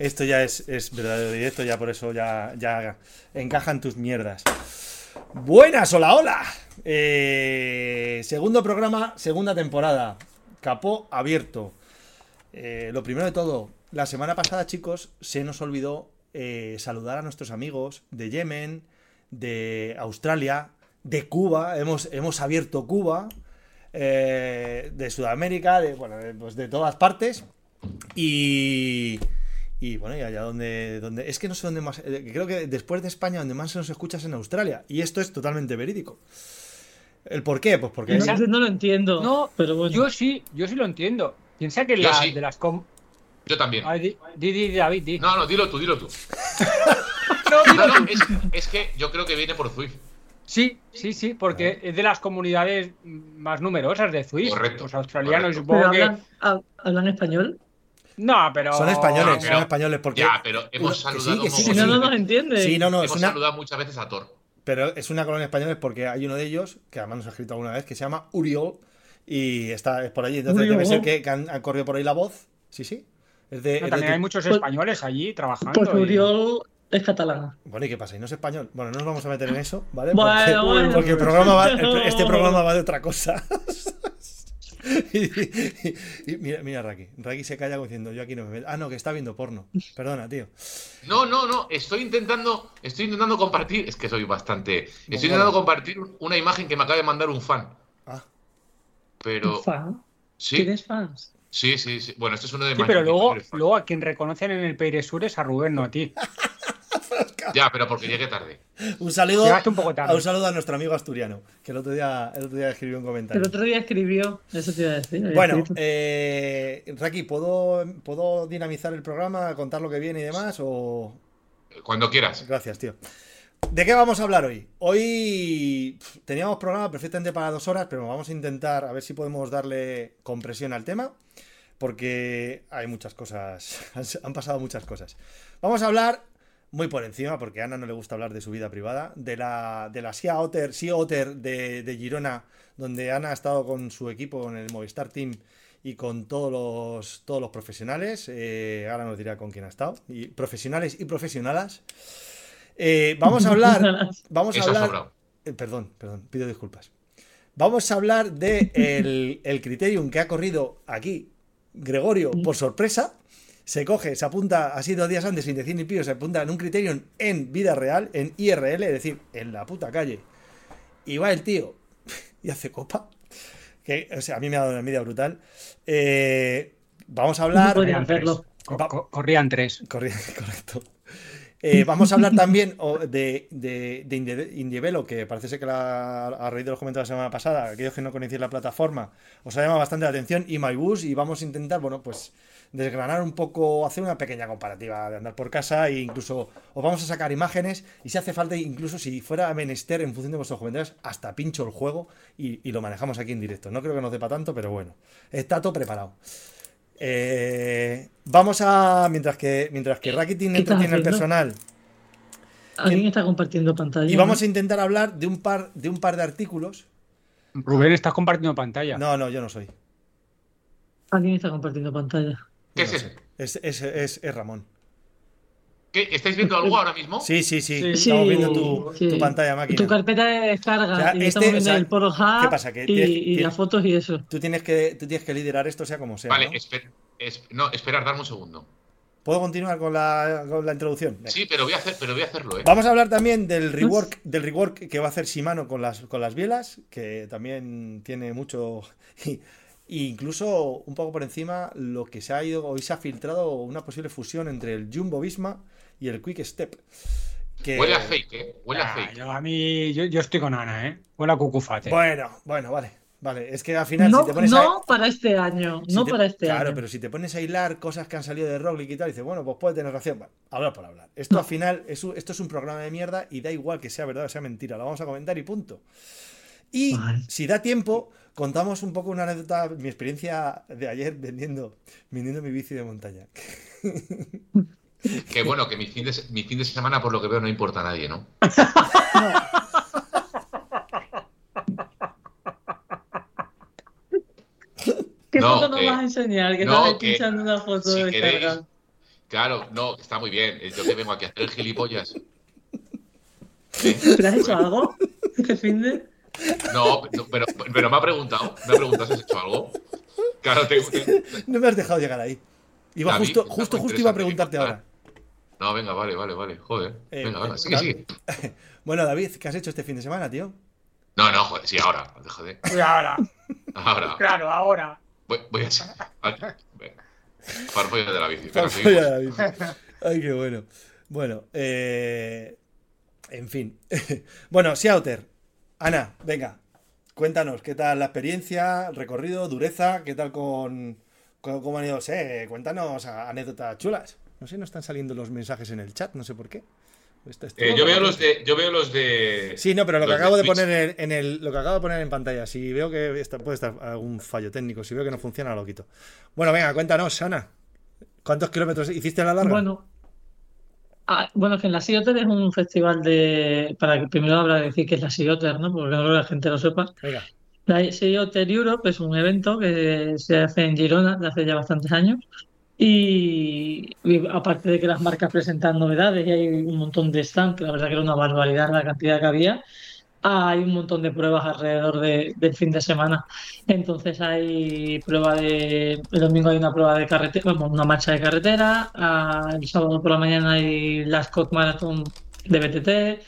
Esto ya es, es verdadero directo, ya por eso ya, ya encajan tus mierdas. Buenas, hola, hola. Eh, segundo programa, segunda temporada. Capó abierto. Eh, lo primero de todo, la semana pasada, chicos, se nos olvidó eh, saludar a nuestros amigos de Yemen, de Australia, de Cuba. Hemos, hemos abierto Cuba, de Sudamérica, de, bueno, pues de todas partes. Y. Y bueno, y allá donde, donde. Es que no sé dónde más. eh, Creo que después de España, donde más se nos escucha es en Australia. Y esto es totalmente verídico. ¿El por qué? Pues porque. No, no lo entiendo. No, pero bueno. Yo sí, yo sí lo entiendo. Piensa que la, sí. de las com... Yo también. Ay, di, di, di, David, di. No, no, dilo tú, dilo tú. No, No, dilo no, tú. es, es que yo creo que viene por Zwift. Sí, sí, sí, porque es de las comunidades más numerosas de Zwift. Correcto, Los australianos, correcto. supongo ¿Pero que. hablan, hab- hablan español? No, pero. Son españoles, pero- son españoles. Porque. Ya, pero hemos Que sí, saludado que sí, Si que no, sí. no nos entiende. Sí, no, no, es hemos una, saludado muchas veces a Thor. pero es una colonia española porque hay uno de ellos, que además nos ha escrito alguna vez, que se llama Uriol y está es por allí. Entonces Uriol. debe ser que, han, han corrido por ahí la voz. Sí, sí. Es de, No, es de también hay muchos Pues- españoles allí trabajando. Pues y- Uriol es catalán. Bueno, ¿y qué pasa? ¿Y no es español? Bueno, no nos vamos a meter en eso, ¿vale? Bueno, porque, bueno. porque el programa va- el- este programa va de otra cosa. y, y- y mira, mira, Raki. Raki se calla diciendo, yo aquí no me meto. Ah, no, que está viendo porno. Perdona, tío. No, no, no. Estoy intentando, estoy intentando compartir. Es que soy bastante. Estoy Bueno. intentando compartir una imagen que me acaba de mandar un fan. Ah, Pero. ¿Un fan? Sí, ¿Tienes fans? sí, sí, sí. Bueno, esto es uno de Sí, pero luego, luego a quien reconocen en el Peire Sur es a Rubén, no a ti. Ya, pero porque llegué tarde. un saludo, un poco tarde. a un saludo a nuestro amigo asturiano, que el otro día, el otro día escribió un comentario. El otro día escribió, eso te iba a decir. había Bueno, eh, Raki, ¿puedo, ¿puedo dinamizar el programa, contar lo que viene y demás? O... Cuando quieras. Gracias, tío. ¿De qué vamos a hablar hoy? Hoy teníamos programa perfectamente para dos horas, pero vamos a intentar a ver si podemos darle compresión al tema, porque hay muchas cosas, han pasado muchas cosas. Vamos a hablar muy por encima, porque a Ana no le gusta hablar de su vida privada, de la, de la Sea Otter, Sea Otter de, de Girona, donde Ana ha estado con su equipo en el Movistar Team y con todos los, todos los profesionales. Eh, ahora nos dirá con quién ha estado. Y profesionales y profesionalas. Eh, vamos a hablar. Vamos a Eso ha hablar. eh, perdón, perdón, pido disculpas. Vamos a hablar de el, el criterium que ha corrido aquí Gregorio por sorpresa. Se coge, se apunta así dos días antes sin decir ni pío, se apunta en un criterium en vida real, en IRL, es decir, en la puta calle. Y va el tío y hace copa. Que, o sea, a mí me ha dado una envidia brutal. Eh, vamos a hablar. Corrían tres. hacerlo. Corrían tres. Corri- Correcto. Eh, vamos a hablar también o, de, de, de Indie- Indievelo, que parece ser que la, a raíz de los comentarios de la semana pasada, aquellos que no conocéis la plataforma, os ha llamado bastante la atención y MyBus y vamos a intentar, bueno, pues desgranar un poco, hacer una pequeña comparativa de andar por casa e incluso os vamos a sacar imágenes y si hace falta, incluso si fuera menester en función de vuestros comentarios, hasta pincho el juego y, y lo manejamos aquí en directo. No creo que nos dé para tanto, pero bueno, está todo preparado. Eh, vamos a. Mientras que, mientras que Rakitin ¿Qué estás entretiene al haciendo? personal. Alguien está compartiendo pantalla. Y vamos a intentar hablar de un par de un par de artículos. Rubén, estás compartiendo pantalla. No, no, yo no soy. Alguien está compartiendo pantalla. ¿Qué es no. Es, es, es- es Ramón. ¿Qué? ¿Estáis viendo algo ahora mismo? Sí, sí, sí. Sí. Estamos viendo tu, sí. tu pantalla máquina. Tu carpeta de descarga. O sea, y este, estamos viendo o sea, el Poro ¿qué pasa? Que y, tienes- y tienes- las fotos y eso. Tú tienes que, tú tienes que liderar esto, sea como sea. Vale, ¿no? esper- es- no, esperar, darme un segundo. ¿Puedo continuar con la, con la introducción? Venga. Sí, pero voy a, hacer, pero voy a hacerlo, ¿eh? Vamos a hablar también del rework, del rework que va a hacer Shimano con las, con las bielas, que también tiene mucho. Y, E incluso un poco por encima lo que se ha ido, hoy se ha filtrado una posible fusión entre el Jumbo Visma y el Quick Step. Que... Huele a fake, ¿eh? Huele a Ah, fake. yo, a mí, yo, yo estoy con Ana, ¿eh? Huele a cucufate. Bueno, bueno, vale. Vale, es que al final No, si te pones no a... para este año, si no te- para este Claro, año. pero si te pones a hilar cosas que han salido de Roglic y tal, dices, bueno, pues puede tener razón. Bueno, hablar por hablar. Esto al final, es un- esto es un programa de mierda y da igual que sea verdad o sea mentira. Lo vamos a comentar y punto. Y Vale. si da tiempo, contamos un poco una anécdota, mi experiencia de ayer vendiendo, vendiendo mi bici de montaña. Que bueno, que mi fin, de, mi fin de semana, por lo que veo, no importa a nadie, ¿no? ¿Qué No, foto nos que- vas a enseñar? Que no, estás pinchando una foto si de queréis- carga. Claro, no, está muy bien. Es Yo que vengo aquí a hacer el gilipollas. ¿Pero has hecho algo? ¿Este fin de? No, no, pero, pero me ha preguntado. Me ha preguntado si has hecho algo. Claro, tengo que. No me has dejado llegar ahí. Iba David, justo, justo, justo iba a preguntarte ahora. No, venga, vale, vale, vale. Joder. Eh, Venga, venga, eh, sigue, sigue. Bueno, David, ¿qué has hecho este fin de semana, tío? No, no, joder, sí, ahora. Joder. Y ahora, Ahora. claro, ahora. Voy, voy a. Venga. Farfolla de la bici. Farfolla de la bici. Ay, qué bueno. Bueno, eh, en fin. bueno, Siauter. Ana, venga. Cuéntanos, ¿qué tal la experiencia, recorrido, dureza? ¿Qué tal con, con- cómo han ido? Sé, cuéntanos a- anécdotas chulas. No sé, no están saliendo los mensajes en el chat, no sé por qué. Está- está- Eh, yo veo los de. Yo veo los de. Sí, no, pero lo que acabo de poner en, en el, lo que acabo de poner en pantalla, si veo que está- puede estar algún fallo técnico, si veo que no funciona, lo quito. Bueno, venga, cuéntanos, Ana. ¿Cuántos kilómetros hiciste a la larga? Bueno, ah, bueno, que en la Sea es un festival de. Para que primero habrá que decir que es la Sea Otter, ¿no? Porque no creo que la gente lo sepa. Venga. La Sea Otter Europe es un evento que se hace en Girona desde hace ya bastantes años. Y, aparte de que las marcas presentan novedades y hay un montón de stands, que la verdad que era una barbaridad la cantidad que había, hay un montón de pruebas alrededor de- del fin de semana. Entonces hay prueba de, el domingo hay una prueba de carretera, bueno, una marcha de carretera, ah, el sábado por la mañana hay la Scott Marathon de BTT,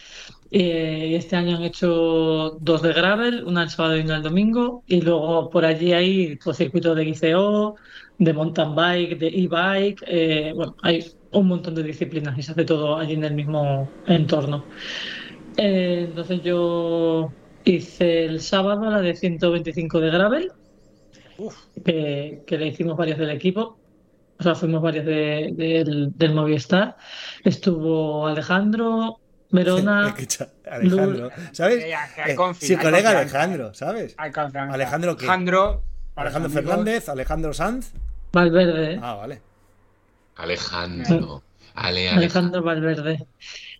eh, y este año han hecho dos de gravel, una el sábado y una el domingo, y luego por allí hay pues, circuitos de XCO, de mountain bike, de e-bike, eh, bueno, hay un montón de disciplinas y se hace todo allí en el mismo entorno. Eh, entonces yo hice el sábado la de 125 de gravel, que, que le hicimos varios del equipo, o sea, fuimos varios de- del, del Movistar. Estuvo Alejandro, Verona, Escucha, Alejandro, ¿sabes? Eh, sí, colega confianza. Alejandro, ¿sabes? ¿Alejandro qué? Alejandro, Alejandro. Fernández, Alejandro Sanz. Valverde, Ah, vale. Alejandro. Ale, Ale. Alejandro Valverde,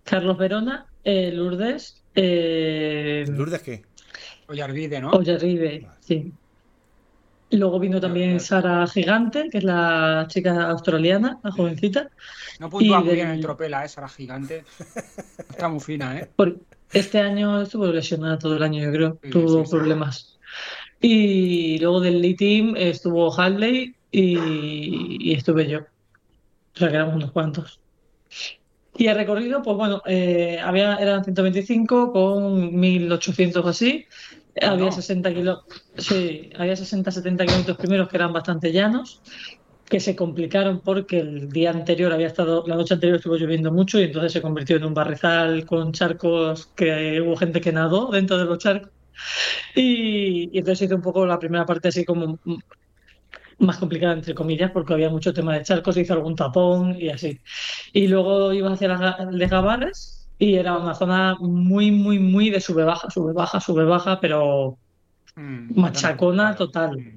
Carlos Verona, eh, Lourdes, eh, ¿Lourdes qué? Ollarvide, ¿no? Ollarribe, sí. Luego vino también Sara Gigante, que es la chica australiana, la jovencita. No y muy bien el tropela, esa, la gigante. Está muy fina, ¿eh? Por- Este año estuvo lesionada todo el año, yo creo. Sí, Tuvo sí, sí. problemas. Y luego del Lead Team estuvo Hadley y, y estuve yo. O sea, que éramos unos cuantos. Y el recorrido, pues bueno, eh, había, eran 125 con 1800 o así. Había no. 60 kilo, sí, había 60-70 kilómetros primeros que eran bastante llanos, que se complicaron porque el día anterior había estado, la noche anterior estuvo lloviendo mucho y entonces se convirtió en un barrizal con charcos que hubo gente que nadó dentro de los charcos. Y, y entonces hizo un poco la primera parte así como más complicada, entre comillas, porque había mucho tema de charcos, hizo algún tapón y así. Y luego iba hacia la de Gavarres y era una zona muy, muy, muy de sube baja, sube baja, sube baja, pero Mm, Machacona total. Mm.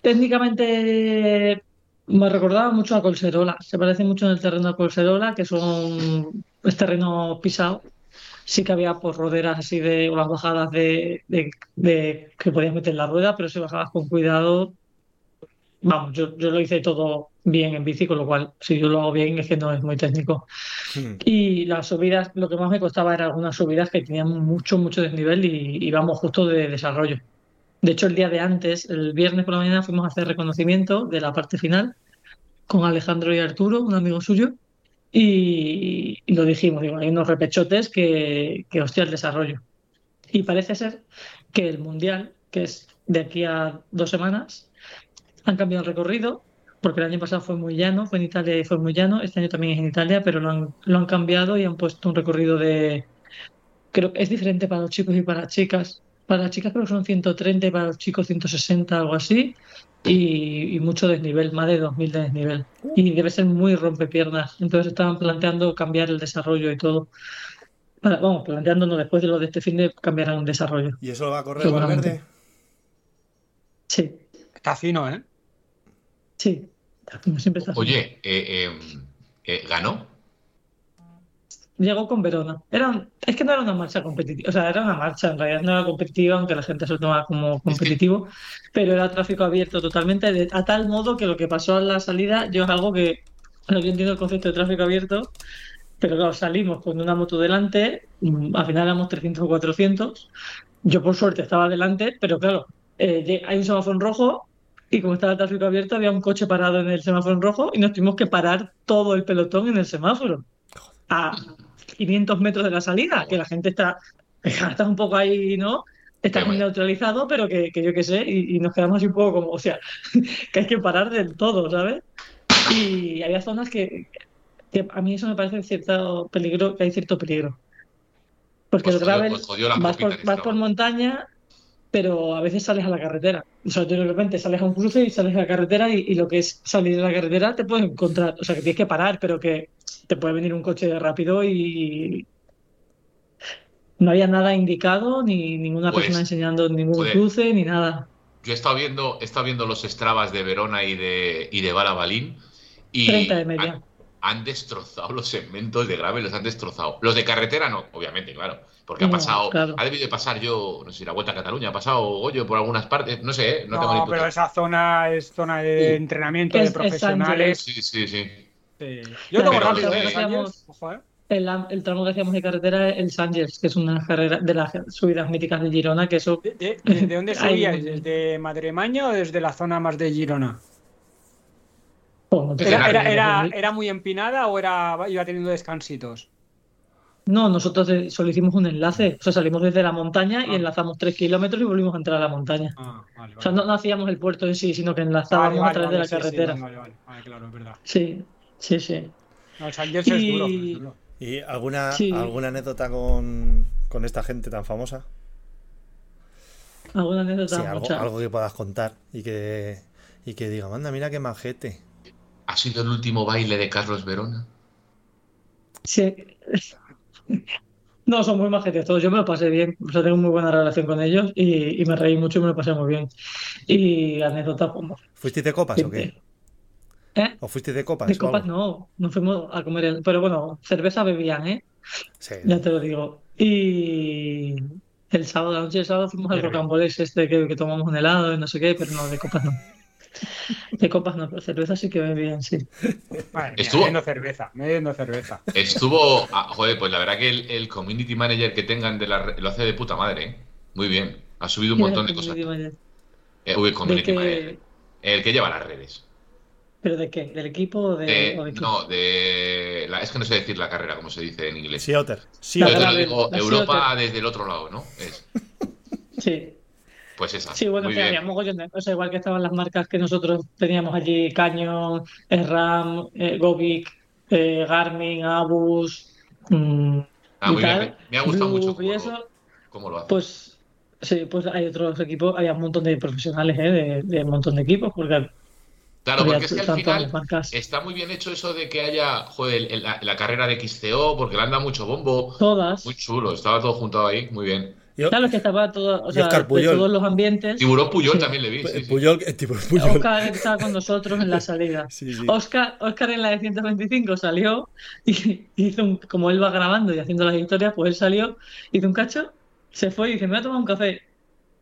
técnicamente me recordaba mucho a Colserola. Se parece mucho en el terreno a Colserola, que son es terreno pisado. Sí que había por roderas así de, o las bajadas de, de- de que podías meter la rueda, pero si bajabas con cuidado, vamos, yo, yo lo hice todo bien en bici, con lo cual si yo lo hago bien es que no es muy técnico. Y las subidas, lo que más me costaba eran algunas subidas que tenían mucho, mucho desnivel y íbamos justo de desarrollo. De hecho, el día de antes, el viernes por la mañana, fuimos a hacer reconocimiento de la parte final con Alejandro y Arturo, un amigo suyo, y, y lo dijimos, digo, hay unos repechotes que, que hostia, el desarrollo. Y parece ser que el Mundial, que es de aquí a dos semanas. Han cambiado el recorrido, porque el año pasado fue muy llano, fue en Italia y fue muy llano. Este año también es en Italia, pero lo han, lo han cambiado y han puesto un recorrido de. Creo que es diferente para los chicos y para las chicas. Para las chicas creo que son 130 y para los chicos 160, algo así. Y, y mucho desnivel, más de 2000 de desnivel. Y debe ser muy rompepiernas. Entonces estaban planteando cambiar el desarrollo y todo. Para- vamos, planteándonos después de lo de este fin de cambiar un desarrollo. ¿Y eso lo va a correr. Valverde? Sí, Está fino, ¿eh? Sí. Siempre está. Oye, eh, eh, eh, ¿ganó? Llegó con Verona. Era, un- es que no era una marcha competitiva, o sea, era una marcha, en realidad no era competitiva, aunque la gente se lo tomaba como competitivo, pero era tráfico abierto totalmente, de- a tal modo que lo que pasó a la salida, yo es algo que, o sea, yo entiendo el concepto de tráfico abierto, pero claro, salimos con una moto delante, mm, al final éramos 300 o 400, yo por suerte estaba delante, pero claro, eh, hay un semáforo en rojo y como estaba el tráfico abierto había un coche parado en el semáforo en rojo y nos tuvimos que parar todo el pelotón en el semáforo a 500 metros de la salida, que la gente está, está un poco ahí, ¿no? Está muy neutralizado, pero que, que yo qué sé, y, y nos quedamos así un poco como, o sea, que hay que parar del todo, ¿sabes? Y había zonas que, que a mí eso me parece cierto peligro, que hay cierto peligro. Porque Os el gravel vas por, vas por montaña, pero a veces sales a la carretera. O sea, tú de repente sales a un cruce y sales a la carretera y, y lo que es salir de la carretera te puedes encontrar. O sea, que tienes que parar, pero que te puede venir un coche rápido y no había nada indicado, ni ninguna Pues, persona enseñando ningún joder. cruce, ni nada. Yo he estado viendo, he estado viendo los Strabas de Verona y de, y de Balabalín y 30 de media. Han, destrozado los segmentos de gravel, los han destrozado. Los de carretera no, obviamente, claro. Porque ha No, pasado, claro. ha debido de pasar yo, no sé, la Vuelta a Cataluña, ha pasado Goyo por algunas partes, no sé, ¿eh? no, tengo ni No, pero esa zona es zona de Sí. entrenamiento Es- de es profesionales. Sí, sí, sí. Sí. Yo Claro, tengo de años, ojo, ¿eh? El, el tramo que hacíamos de carretera es el Sangers, que es una carrera de las subidas míticas de Girona, que eso ¿De, de- de- de dónde subíais? ¿Desde Madremaña o desde la zona más de Girona? Era- ¿Era, era, era, muy- empinada o era, iba teniendo descansitos? No, nosotros solo hicimos un enlace. O sea, salimos desde la montaña y Ah. enlazamos tres kilómetros y volvimos a entrar a la montaña. Ah, vale, O sea, no, no hacíamos el puerto en sí, sino que enlazábamos vale, a través vale, de la sí, sí, carretera. vale, vale, vale, claro, es verdad. Sí, sí, sí. No, el Sangers es Y- duro, es duro. ¿Y alguna, Sí. alguna anécdota con, con esta gente tan famosa? Alguna anécdota Sí, algo, mucha. algo que puedas contar y que, y que diga, manda, mira qué majete. ¿Ha sido el último baile de Carlos Verona? Sí. No, son muy majetes todos. Yo me lo pasé bien. O sea, tengo muy buena relación con ellos y, y me reí mucho y me lo pasé muy bien. Y anécdotas, pues, ¿Fuisteis de copas o qué? ¿Eh? ¿O fuisteis de copas? De copas no, nos fuimos a comer. el- Pero bueno, cerveza bebían, ¿eh? Sí. Ya te lo digo. Y el sábado, la noche del sábado fuimos al rocambolés este que, que tomamos un helado y no sé qué, pero no, de copas no. De copas no, pero cerveza sí que bebían, sí. Madre mía, Estuvo- bebiendo cerveza, bebiendo cerveza. Estuvo, ah, joder, pues la verdad que el, el community manager que tengan de la, re- lo hace de puta madre, ¿eh? Muy bien. Ha subido un montón de cosas. ¿De Eh, uy, community manager. El que lleva las redes. ¿Pero de qué? ¿Del equipo o de, De- o de no, de. la- es que no sé decir la carrera, como se dice en inglés. Sí, Otter. Sí, Yo te lo digo, la Europa desde el otro lado, ¿no? Es, Sí. Pues esa. Sí, bueno, que bien. había mogollón de cosas, igual que estaban las marcas que nosotros teníamos allí, Canyon, SRAM, eh, Govic, eh, Garmin, Abus, mm, Ah, y muy bien. tal, Me, me ha gustado Blue mucho y cómo, eso, lo, cómo lo hace. pues sí, pues hay otros equipos, había un montón de profesionales, ¿eh? de, de un montón de equipos, porque Claro, porque es que al final las marcas, está muy bien hecho eso de que haya, joder, la, la carrera de XCO, porque le han dado mucho bombo. todas. Muy chulo, estaba todo juntado ahí, muy bien. Yo- Claro, es que estaba todo, o sea, Puyol. todos los ambientes. Tiburón Puyol Sí. también le vi. sí, sí. Puyol, eh, tipo, Puyol. Oscar estaba con nosotros en la salida. Sí, sí. Oscar, Oscar en la de 125 salió y hizo un, como él va grabando y haciendo las historias, pues él salió, hizo un cacho, se fue y dice, me voy a tomar un café.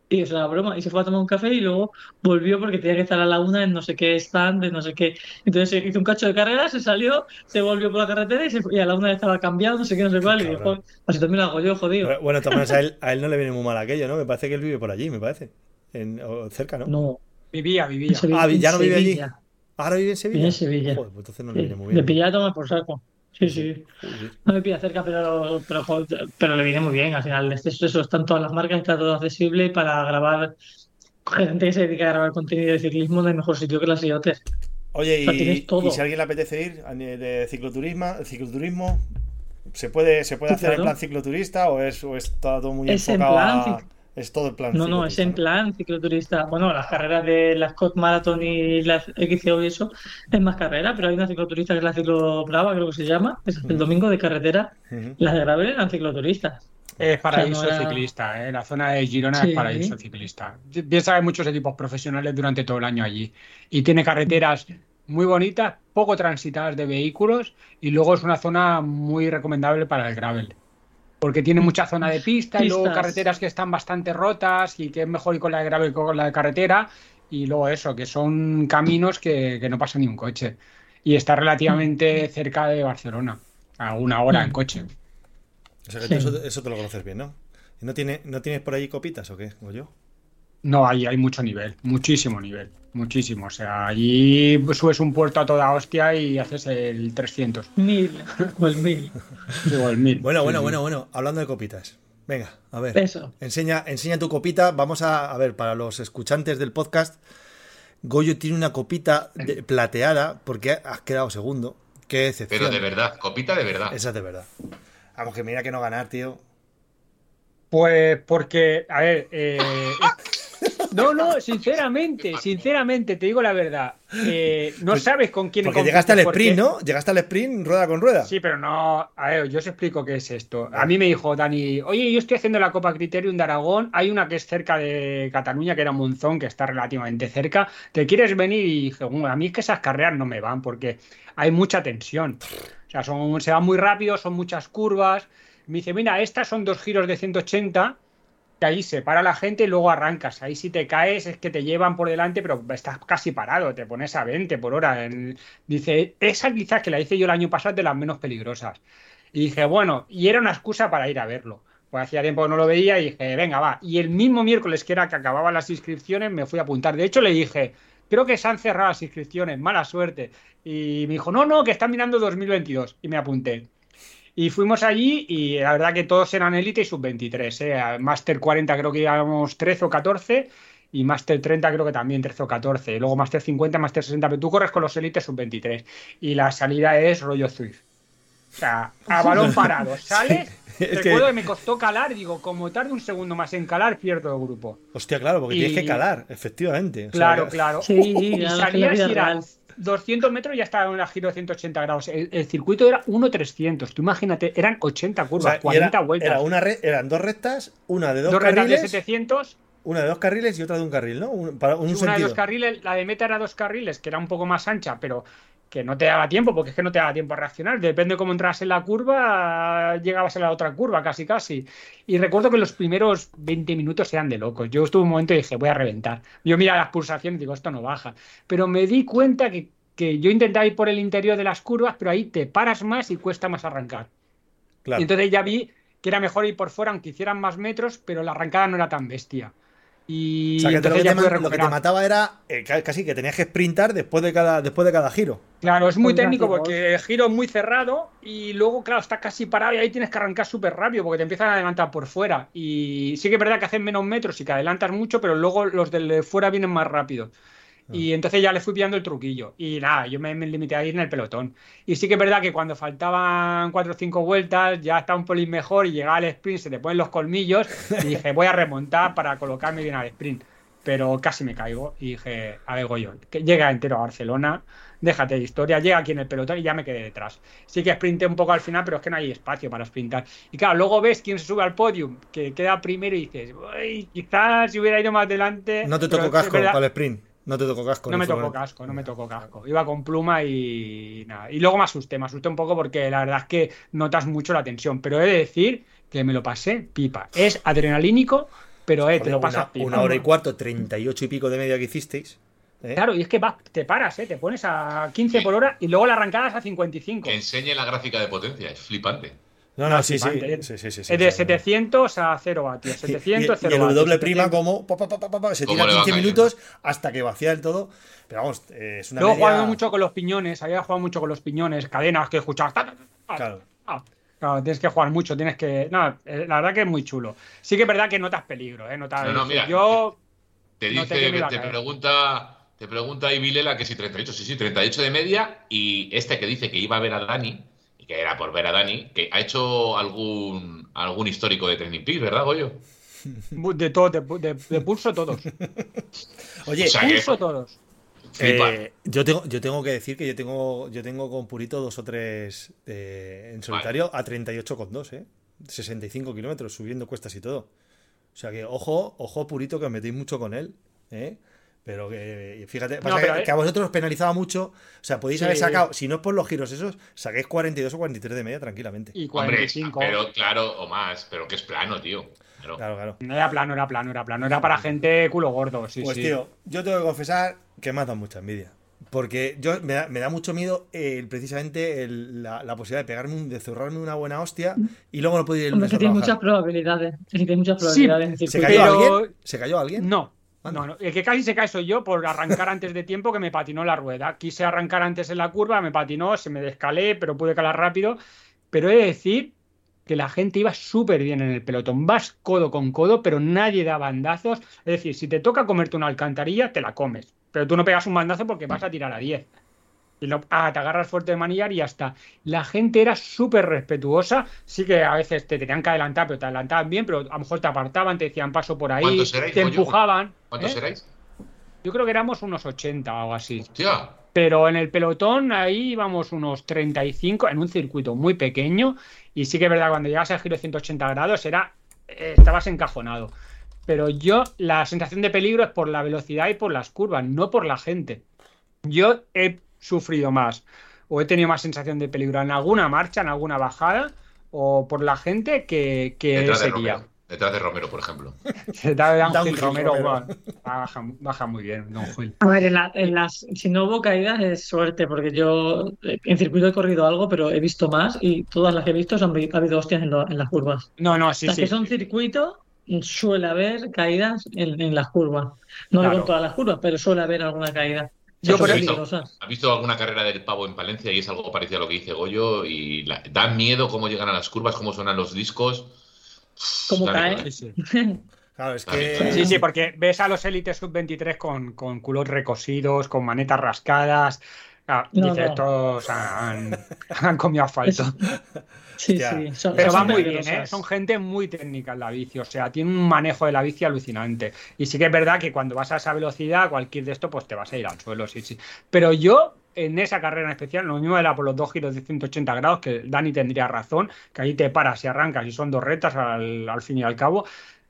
Y eso era broma, y se fue a tomar un café y luego volvió porque tenía que estar a la una en no sé qué stand, de no sé qué. Entonces hizo un cacho de carrera, se salió, se volvió por la carretera y, se fue- y a la una estaba cambiado, no sé qué, no sé cuál, y dijo, así también lo hago yo, jodido. Pero, Bueno, a él, a él no le viene muy mal aquello, ¿no? Me parece que él vive por allí, me parece. En, o cerca, ¿no? No, Vivía, en vivía. Sevilla. Ah, ¿ya no vive allí? ¿Ahora vive en Sevilla? Vive en Sevilla. Joder, pues entonces no le viene muy Le bien. pillaba a tomar por saco. Sí, sí. No me pilla cerca, pero, pero, le viene muy bien. Al final, eso, están todas las marcas, está todo accesible para grabar gente que se dedica a grabar contenido de ciclismo no hay mejor sitio que las IoTs. Oye, O sea, y, tienes todo. y si a alguien le apetece ir de cicloturismo, cicloturismo ¿se puede, se puede Sí, hacer en claro. plan cicloturista o es, o es todo muy Es en enfocado plan a- Es todo en plan No, no, es en plan cicloturista. Bueno, las carreras de la Scott Marathon y la XCO y eso es más carrera, pero hay una cicloturista que es la Ciclo Brava, creo que se llama, que es el domingo de carretera. Ujú. Las de gravel eran cicloturistas. Es paraíso O sea, no era- ciclista, ¿eh? la zona de Girona Sí. es paraíso ciclista. Piensa que hay muchos equipos profesionales durante todo el año allí y tiene carreteras muy bonitas, poco transitadas de vehículos y luego es una zona muy recomendable para el gravel. Porque tiene mucha zona de pista y luego carreteras que están bastante rotas y que es mejor ir con la de gravel que con la de carretera. Y luego eso, que son caminos que, que no pasa ni un coche. Y está relativamente cerca de Barcelona, a una hora en coche. O sea que Sí. tú eso, eso te lo conoces bien, ¿no? ¿Y no, tiene, no tienes por ahí copitas o qué? ¿O yo? No, ahí hay mucho nivel, muchísimo nivel, muchísimo. O sea, allí subes un puerto a toda hostia y haces el 300 Mil o el mil. o el 1000. Bueno, Sí, bueno, sí. bueno, bueno. Hablando de copitas. Venga, a ver. Eso. Enseña, enseña tu copita. Vamos a, a ver, para los escuchantes del podcast, Goyo tiene una copita de- plateada porque has quedado segundo. Qué excepción. Pero de verdad, copita de verdad. Esa es de verdad. Vamos, que mira que no ganar, tío. Pues porque, a ver, eh, no, no, sinceramente, sinceramente, te digo la verdad. eh, no sabes con quién Pues Porque llegaste al porque- sprint, ¿no? Llegaste al sprint rueda con rueda. Sí, pero no. A ver, yo os explico qué es esto. A mí me dijo Dani, oye, yo estoy haciendo la Copa Criterium de Aragón. Hay una que es cerca de Cataluña, que era Monzón, que está relativamente cerca. ¿Te quieres venir? Y dije, "Bueno, a mí es que esas carreras no me van porque hay mucha tensión. O sea, son, se va muy rápido, son muchas curvas. Me dice, mira, estas son dos giros de 180 que ahí se para la gente y luego arrancas. Ahí si te caes es que te llevan por delante, pero estás casi parado, te pones a 20 por hora. Dice, esa quizás que la hice yo el año pasado de las menos peligrosas. Y dije, bueno, y era una excusa para ir a verlo. Pues hacía tiempo que no lo veía y dije, venga, va. Y el mismo miércoles que era que acababan las inscripciones, me fui a apuntar. De hecho, le dije, creo que se han cerrado las inscripciones, mala suerte. Y me dijo, no, no, que están mirando 2022. Y me apunté. Y fuimos allí y la verdad que todos eran élite y sub-23. ¿eh? Master 40 creo que íbamos 13 o 14 y Master 30 creo que también 13 o 14. Y luego Master 50, Master 60, pero tú corres con los élites sub-23. Y la salida es rollo Swift. O sea, a balón parado. Sales, es que- recuerdo que... me costó calar, digo, como tarde un segundo más en calar, pierdo el grupo. Hostia, claro, porque Y- tienes que calar, efectivamente. O sea, Claro, claro. Sí, y claro, salías y. 200 metros ya estaba en la giro de 180 grados. El, el circuito era 1.300. Tú imagínate, eran 80 o curvas, sea, y 40 era- vueltas. era una re- eran dos rectas, una de dos, dos retas de carriles, 700, una de dos carriles y otra de un carril, ¿no? Un, para un una de sentido. dos carriles, la de meta era dos carriles, que era un poco más ancha, pero que no te daba tiempo, porque es que no te daba tiempo a reaccionar. Depende de cómo entras en la curva, llegabas a la otra curva, casi casi. Y recuerdo que los primeros 20 minutos eran de locos. Yo estuve un momento y dije, voy a reventar. Yo mira las pulsaciones y digo, esto no baja. Pero me di cuenta que, que yo intentaba ir por el interior de las curvas, pero ahí te paras más y cuesta más arrancar. Claro. Y entonces ya vi que era mejor ir por fuera, aunque hicieran más metros, pero la arrancada no era tan bestia. Y o sea, que te- lo, que ya te, lo que mataba era eh, ca- casi que tenías que sprintar después de cada, después de cada giro. Claro, es muy Con técnico porque el giro es muy cerrado y luego, claro, está casi parado y ahí tienes que arrancar súper rápido porque te empiezan a adelantar por fuera. Y sí que es verdad que hacen menos metros y que adelantas mucho, pero luego los del de fuera vienen más rápido. Y entonces ya le fui pillando el truquillo. Y nada, yo me, me limité a ir en el pelotón. Y sí que es verdad que cuando faltaban cuatro o cinco vueltas, ya está un pelín mejor y llegaba al sprint, se te ponen los colmillos. Y dije, voy a remontar para colocarme bien al sprint. Pero casi me caigo. Y dije, a ver, Goyo, que llega entero a Barcelona, déjate de historia, llega aquí en el pelotón y ya me quedé detrás. Sí que sprinté un poco al final, pero es que no hay espacio para sprintar. Y claro, luego ves quién se sube al podium, que queda primero y dices, "Uy, quizás si hubiera ido más adelante. No te tocó casco para el sprint. No te tocó casco. no me tocó casco, no me tocó casco. Iba con pluma y nada. Y luego me asusté, me asusté un poco porque la verdad es que notas mucho la tensión. Pero he de decir que me lo pasé pipa. Es adrenalínico, pero eh, te lo pasas una, pipa. una hora y cuarto, 38 y pico de media que hicisteis. ¿eh? Claro, y es que vas, te paras, eh, te pones a 15 por hora y luego la arrancada es a 55. Que enseñe la gráfica de potencia, es flipante. No, no, sí, sí. sí, sí, es de sí, 700 a 0 vatios. Y, 700, y 0 el vatios. W prima 700. como se ¿Cómo tira le va 15 cayendo? minutos hasta que vacía del todo. Pero vamos, eh, es una Luego media... jugando mucho con los piñones, había jugado mucho con los piñones, cadenas que escuchabas. Claro. Claro, tienes que jugar mucho, tienes que. No, eh, la verdad que es muy chulo. Sí que es verdad que notas peligro, ¿eh? Notas, No, no, mira. Yo. Te No te dice, que te pregunta, te pregunta ahí Vilela que si 38, sí, sí, 38 de media. Y este que dice que iba a ver a Dani, y que era por ver a Dani, que ha hecho algún, algún histórico de Training Peaks, ¿verdad, Goyo? De todo, de, de- de pulso todos. Oye, O sea que- Pulso todos. Eh, yo, tengo, yo tengo que decir que yo tengo, yo tengo con Purito dos o tres eh, en solitario a 38,2, ¿eh? 65 kilómetros, subiendo cuestas y todo. O sea que, ojo, ojo Purito, que os metéis mucho con él, ¿eh? Pero que, fíjate, pasa pero, que, eh. que a vosotros os penalizaba mucho. O sea, podéis haber Sí. sacado, si no es por los giros esos, sacáis 42 o 43 de media tranquilamente. Y Hombre, 45. pero claro, o más, pero que es plano, tío. Claro. Claro, claro. No era plano, era plano, era plano. Era para gente culo gordo, sí, Pues sí. tío, yo tengo que confesar que me ha dado mucha envidia. Porque yo me da, me da mucho miedo el, precisamente el- la, la posibilidad de pegarme un, de zurrarme una buena hostia y luego no puedo ir el Hombre, que tiene muchas probabilidades. Que tiene muchas Sí, probabilidades en ¿Se cayó Pero- alguien? ¿Se cayó alguien? No, No, no. El que casi se cae soy yo por arrancar antes de tiempo que me patinó la rueda. Quise arrancar antes en la curva, me patinó, se me descalé, pero pude calar rápido. Pero he de decir que la gente iba súper bien en el pelotón. Vas codo con codo, pero nadie da bandazos. Es decir, si te toca comerte una alcantarilla, te la comes. Pero tú no pegas un bandazo porque vas a tirar a 10. Y no- ah, te agarras fuerte de manillar y ya está. La gente era súper respetuosa. Sí que a veces te tenían que adelantar, pero te adelantaban bien, pero a lo mejor te apartaban, te decían paso por ahí, ¿Cuántos seréis, te empujaban. ¿Cuántos ¿eh? seráis? Yo creo que éramos unos 80 o algo así. Hostia. Pero en el pelotón ahí íbamos unos 35 en un circuito muy pequeño. Y sí que es verdad, cuando llegas al giro de 180 grados era eh, estabas encajonado. Pero yo, la sensación de peligro es por la velocidad y por las curvas, no por la gente. Yo he sufrido más o he tenido más sensación de peligro en alguna marcha, en alguna bajada o por la gente que, que Detrás de ese día. Romero. Detrás de Romero, por ejemplo. Da de Ángel Romero, baja, baja muy bien, Don Gil. A ver, en, la- en las, si no hubo caídas es suerte, porque yo eh, en circuito he corrido algo, pero he visto más y todas las que he visto han ha habido hostias en, lo- en las curvas. No, no, sí, las sí. que son circuito suele haber caídas en, en las curvas. No Claro. digo en todas las curvas, pero suele haber alguna caída. Yo por. ¿Has visto alguna carrera del pavo en Palencia y es algo parecido a lo que dice Goyo? Y la- da miedo cómo llegan a las curvas, cómo suenan los discos. Cómo Da cae. miedo. Sí, sí. Claro, es Vale. que. Sí, sí, porque ves a los élites sub-23 con, con culos recosidos, con manetas rascadas. Ah, No, dices, no. todos han, han comido asfalto. Sí, Hostia. sí. Son, Pero son va muy bien. ¿eh? Son gente muy técnica en la bici, o sea, tiene un manejo de la bici alucinante. Y sí que es verdad que cuando vas a esa velocidad, cualquier de esto, pues te vas a ir al suelo, sí, sí. Pero yo, en esa carrera en especial, lo mismo era por los dos giros de 180 grados, que Dani tendría razón, que ahí te paras y arrancas y son dos retas al, al fin y al cabo.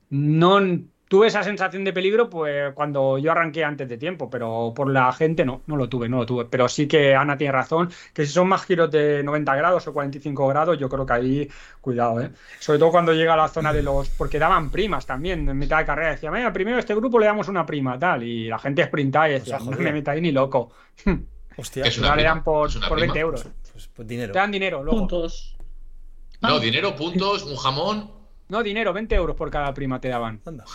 No tuve esa sensación de peligro pues cuando yo arranqué antes de tiempo, pero por la gente no, no lo tuve, no lo tuve. Pero sí que Ana tiene razón, que si son más giros de 90 grados o 45 grados, yo creo que ahí, cuidado, ¿eh? Sobre todo cuando llega a la zona de los... Porque daban primas también, en mitad de carrera decían, venga, primero a este grupo le damos una prima, tal, y la gente sprintaba y decía, no me metáis ni loco. Hostia, Es una prima, eran por, es una por prima. 20 euros. pues, pues dinero. Te dan dinero luego. Puntos. No, dinero, puntos, un jamón. No, dinero, 20 euros por cada prima te daban. Anda.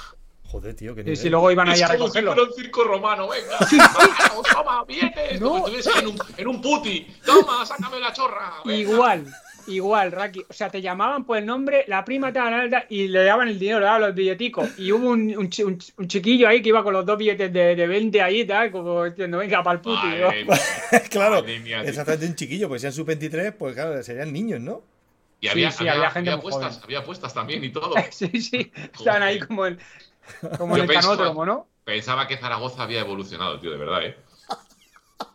Joder, tío, que Y si luego iban ahí Es a como si recogerlo. fuera un circo romano, venga. Vamos, toma, billetes. No. Como estuviese en un, en un puti. Toma, sácame la chorra. venga. Igual, igual, Raki. O sea, te llamaban por el nombre, la prima tal, tal, y le daban el dinero, le daban los billeticos. Y hubo un, un chi- un un chiquillo ahí que iba con los dos billetes de, de 20 ahí, tal, como diciendo, venga, para el puti. ¿no? Claro, exactamente un chiquillo, pues sean sub-23, pues claro, serían niños, ¿no? Y había, Sí, sí, había gente muy apuestas, había apuestas también y todo. Sí, sí, estaban ahí como en, como Yo en el pensaba- canódromo, ¿no? Pensaba que Zaragoza había evolucionado, tío, de verdad, ¿eh?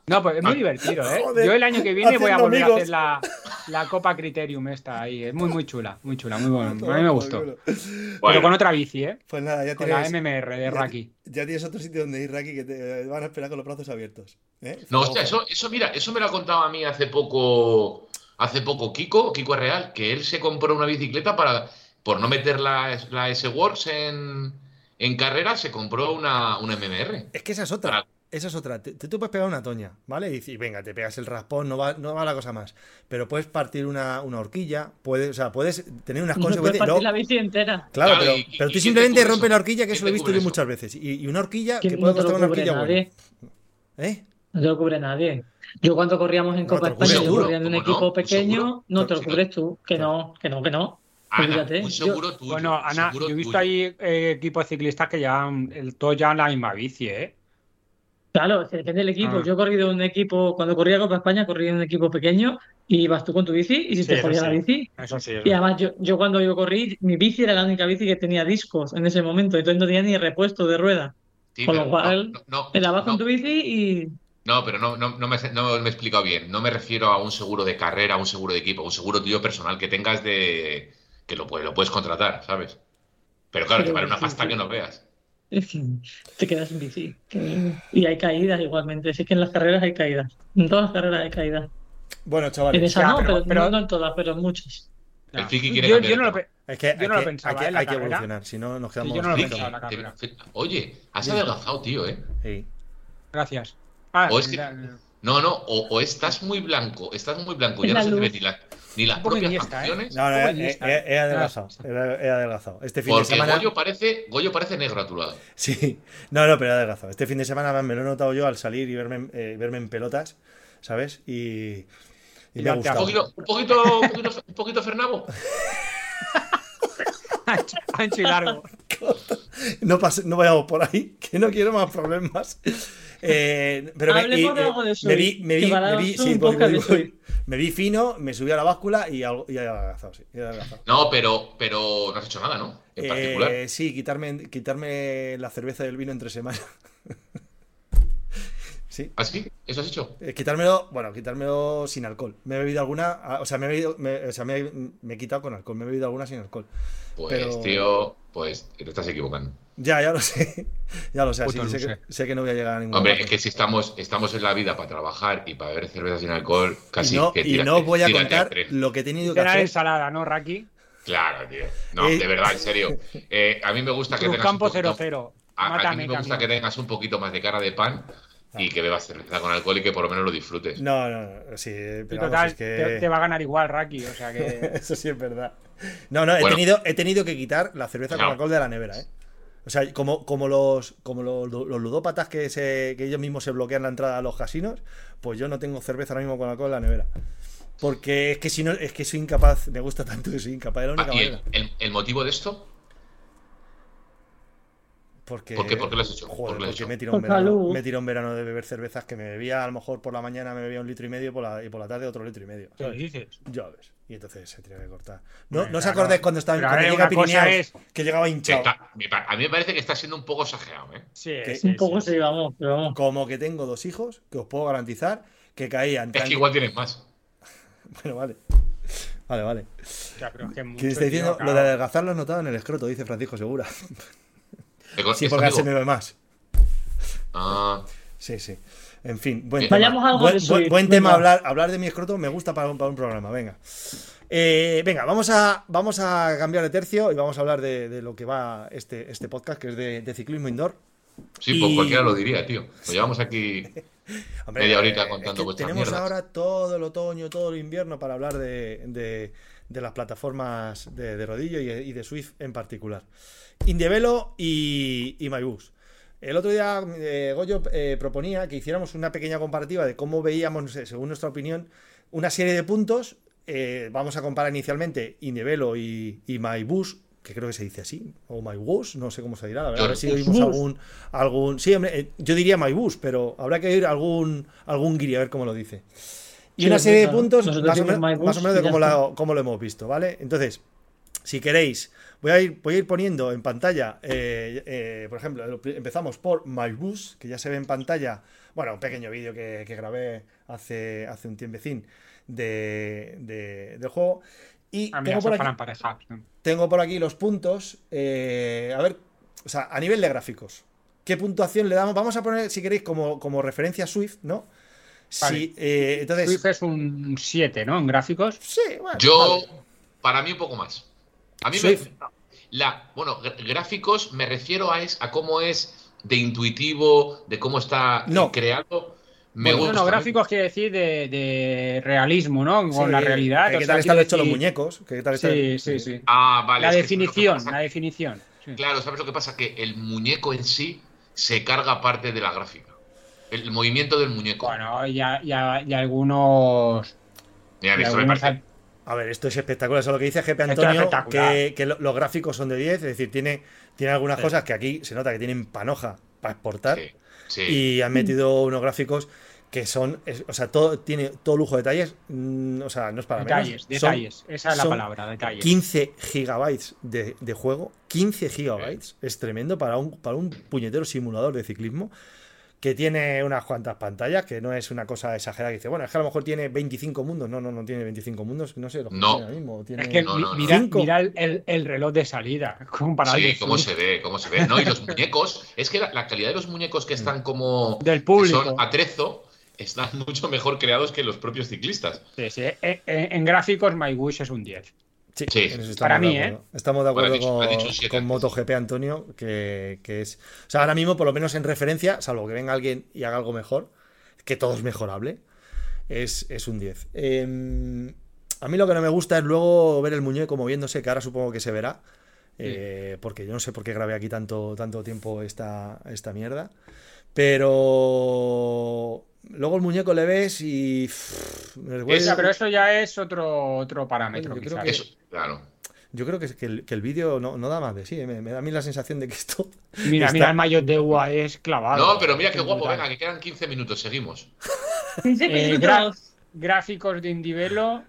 No, pues es muy divertido, ¿eh? Joder, Yo el año que viene voy a volver amigos. a hacer la, la Copa Criterium esta ahí. Es muy, muy chula, muy chula, muy bueno. A mí me gustó. Pero con otra bici, ¿eh? Pues nada, ya Con la tienes, MMR de ya- Raki. ya tienes otro sitio donde ir, Raki, que te van a esperar con los brazos abiertos. ¿eh? No, hostia, eso, eso, mira, eso me lo ha contado a mí hace poco, hace poco Kiko, Kiko es real, que él se compró una bicicleta para, por no meter la, la S-Works en, en carrera, se compró una, una MMR. Es que esa es otra. Esa es otra. Te- Tú, puedes pegar una toña, ¿vale? Y decir, venga, te pegas el raspón, no va, no va la cosa más. Pero puedes partir una, una horquilla, puedes, o sea, puedes tener unas No puedes consecuencias. partir luego- la bici entera. Claro, Claro, pero, y- pero y tú simplemente rompes la horquilla, que ¿Quién eso lo he visto yo eso? muchas veces. Y, y una horquilla Que no puede te lo costar una cubre horquilla nadie. buena. ¿Eh? No te lo cubre nadie. Yo cuando corríamos en No, Copa España, seguro, corriendo en un ¿cómo no? equipo pequeño, Seguro. no te lo cubres tú. Que no, que no, que no. Ana, un yo- seguro tuyo. Bueno, Ana, yo he visto tuyo. ahí eh, equipos ciclistas que llevan el, todos llevan la misma bici, ¿eh? Claro, es que depende del equipo. Ah. Yo he corrido en un equipo, cuando corría Copa España, corrí en un equipo pequeño y vas tú con tu bici y si Sí, te jodía la bici. Eso sí. es Y además yo, yo cuando yo corrí, mi bici era la única bici que tenía discos en ese momento, entonces no tenía ni repuesto de rueda. Sí, con lo cual, no, no, Te la vas con tu bici y no, pero no, no, no me, no me he explicado bien. No me refiero a un seguro de carrera, a un seguro de equipo, a un seguro tuyo personal que tengas de que lo, puedes- lo puedes contratar, ¿sabes? Pero claro, te vale una sí, pasta sí. que no veas. que te quedas sin bici. Que- Y hay caídas igualmente. Sí que en las carreras hay caídas. En todas las carreras hay caídas. Bueno, En chavales, esa ya, no, pero- pero, pero- no, en todas, pero en muchas. El Ya. friki quiere Yo, cambiar yo no lo pe- es que, yo hay no lo que- pensaba, hay que- ¿eh? La hay que carrera. evolucionar, si no nos quedamos. yo no lo Friki, pensaba, la te- carrera. te- Oye, has adelgazado, tío, ¿eh? Sí. Gracias. Ah, O es que- la- No, no, o, o estás muy blanco, estás muy blanco, Es ya no la se te luz. ni, la- ni las propias iniesta, ¿eh? facciones. No, no, Un poco he, he- ¿eh? he adelgazado. He, he adelgazado. Este fin de Porque semana. Goyo parece, Goyo parece negro a tu lado. Sí, no, no, pero he adelgazado. Este fin de semana me lo he notado yo al salir y verme, eh, verme en pelotas, ¿sabes? Y, me ha gustado. poquito, un poquito, un poquito, un poquito Fernabo. ancho, ancho y largo. No, pase- no vayamos por ahí, que no quiero más problemas. Eh, pero me, y, eh, de me vi, me vi, me vi- eso sí, un voy, podcast voy, de voy. Sui. Me vi fino, me subí a la báscula y, algo, y he adelgazado, sí. adelgazado. No, pero, pero no has hecho nada, ¿no? En particular. Eh, sí, quitarme, quitarme la cerveza y el vino entre semana. sí. ¿Ah, sí? ¿Eso has hecho? Eh, quitármelo, bueno, quitármelo sin alcohol. Me he bebido alguna, ah, o sea, me he, bebido- me- o sea, me, he- me he quitado con alcohol, me he bebido alguna sin alcohol. Pues, Pero- tío, pues te estás equivocando. Ya, ya lo sé, ya lo sé, así que sé, que sé que no voy a llegar a ningún Hombre, es que si estamos, estamos en la vida para trabajar y para beber cerveza sin alcohol, casi y no, que y no voy a contar lo que he tenido que hacer. ensalada, ¿no, Raki? Claro, tío. No, Eh, de verdad, en serio. Eh, a mí me gusta que tengas poquito, 0-0. a, mí me gusta que tengas un poquito más de cara de pan y que bebas cerveza con alcohol y que por lo menos lo disfrutes. No, no, no, sí, Y pero total, vamos, es que... te, te va a ganar igual, Raki. O sea que. Eso sí es verdad. No, no, he, Bueno. tenido, he tenido que quitar la cerveza con alcohol de la nevera, ¿eh? O sea, como, como los como los, los ludópatas que, se, que ellos mismos se bloquean la entrada a los casinos, pues yo no tengo cerveza ahora mismo con alcohol en la nevera. Porque es que si no, es que soy incapaz, me gusta tanto que soy incapaz de la única Ah, ¿Y el, manera. el- el motivo de esto? Porque, ¿Por qué? ¿Por qué lo has hecho? Joder, ¿Por qué lo has porque hecho? me he tirado un Por verano, salud. me tirado un verano de beber cervezas que me bebía, a lo mejor por la mañana me bebía un litro y medio por la, y por la tarde otro litro y medio. ¿Qué dices? Ya ves. Y entonces se tenía que cortar. No, no os claro. acordáis cuando estaba Pero a cuando ver, llegué a una cosa Pirineos, es- que llegaba hinchado. está- a mí me parece que está siendo un poco exagerado, ¿eh? Sí, Que- sí, Un poco sí. sí, vamos, pero vamos. Como que tengo dos hijos, que os puedo garantizar que caían. Es que igual tienes más. Bueno, vale. Vale, vale. Ya, pero es que mucho, ¿Quién está diciendo? tío, Lo de adelgazar lo he notado en el escroto, dice Francisco Segura. ¿Te con- Sí, porque se me ve más. Ah, Sí, sí. En fin, buen tema. Vayamos a algo buen, tema hablar, hablar de mi escroto, me gusta para un, para un programa, venga. Eh, venga, vamos a, vamos a cambiar de tercio y vamos a hablar de, de lo que va este, este podcast, que es de, de ciclismo indoor. sí, pues Y- cualquiera lo diría, tío. Lo llevamos aquí. Hombre, Media horita eh, contando es que Tenemos mierdas. ahora todo el otoño, todo el invierno para hablar de, de- de las plataformas de, de rodillo y, y de Swift en particular. Indevelo y, y MyBus. El otro día eh, Goyo eh, proponía que hiciéramos una pequeña comparativa de cómo veíamos, según nuestra opinión, una serie de puntos. Eh, vamos a comparar inicialmente Indevelo y, y MyBus, que creo que se dice así, o MyBus, no sé cómo se dirá, la verdad, a ver si oímos algún, algún... Sí, hombre, eh, yo diría MyBus, pero habrá que oír algún, algún guiri a ver cómo lo dice. Y Sí, una serie de puntos más o, menos, más o menos de cómo, la- cómo lo hemos visto, ¿vale? Entonces, si queréis, voy a ir, voy a ir poniendo en pantalla, eh, eh, por ejemplo, empezamos por MyBus, que ya se ve en pantalla, bueno, un pequeño vídeo que, que grabé hace, hace un tiempecín de, de- del juego. Y Ah, mira, tengo, por aquí, para emparejar. tengo por aquí los puntos, eh, a ver, o sea, a nivel de gráficos, ¿qué puntuación le damos? Vamos a poner, si queréis, como, como referencia a Swift, ¿no? Vale. Sí, eh, entonces... Swift es un 7, ¿no? En gráficos. Sí, bueno, Yo, vale. para mí, un poco más. A mí Swift. me. La, bueno, gr- gráficos me refiero a, es, a cómo es de intuitivo, de cómo está No. creado. Me Bueno, gusta. no, gráficos quiere decir de, de realismo, ¿no? Con Sí, la realidad. ¿Qué o tal sea, están hechos los muñecos? ¿Qué tal están- Sí, sí, sí. Ah, vale. La es que ¿sabes lo que definición, la definición. sí. Claro, ¿sabes lo que pasa? Que el muñeco en sí se carga parte de la gráfica. El movimiento del muñeco. Bueno, y, a- y a- y algunos. Mira, y algunos parece. A ver, esto es espectacular. Eso es lo que dice es Antonio, que, que lo- los gráficos son de 10, es decir, tiene, tiene algunas cosas que aquí se nota que tienen panoja para exportar. Sí, sí. Y han metido unos gráficos que son, es- o sea, todo tiene todo lujo de detalles, mm, o sea, no es para Detalles, menos. Son- detalles. Esa es la palabra, detalles. 15 gigabytes de, de juego, 15 gigabytes, es tremendo para un, para un puñetero simulador de ciclismo que tiene unas cuantas pantallas, que no es una cosa exagerada, que dice, bueno, es que a lo mejor tiene 25 mundos, no, no, no tiene 25 mundos, no sé, lo que No. tiene ahora mismo, tiene- Es que No, mi- no, no. mira, el, el- el reloj de salida. comparado Sí, cómo se ve, cómo se ve. No, y los muñecos, es que la, la calidad de los muñecos que están como Del que público. son atrezo están mucho mejor creados que los propios ciclistas. Sí, sí. Eh, eh, En, gráficos, My Wish es un 10. Sí, Sí. en eso estamos Para de mí, acuerdo. Estamos de acuerdo dicho- con. MotoGP Antonio, que, que es. O sea, ahora mismo, por lo menos en referencia, salvo que venga alguien y haga algo mejor, que todo es mejorable, es, es un 10. Eh, a mí lo que no me gusta es luego ver el muñeco moviéndose, que ahora supongo que se verá. eh, porque yo no sé por qué grabé aquí tanto, tanto tiempo esta, esta mierda. Pero luego el muñeco le ves y. pff, Esa, pero eso ya es otro, otro parámetro. Oye, yo creo que- Eso, claro. Yo creo que, que el, que el vídeo no, no da más de sí. eh, Me, me da a mí la sensación de que esto. Mira, está- mira el maillot de UA es clavado. No, pero mira qué guapo, venga, que quedan 15 minutos, seguimos. 15 Eh, minutos. gráficos de Indivelo.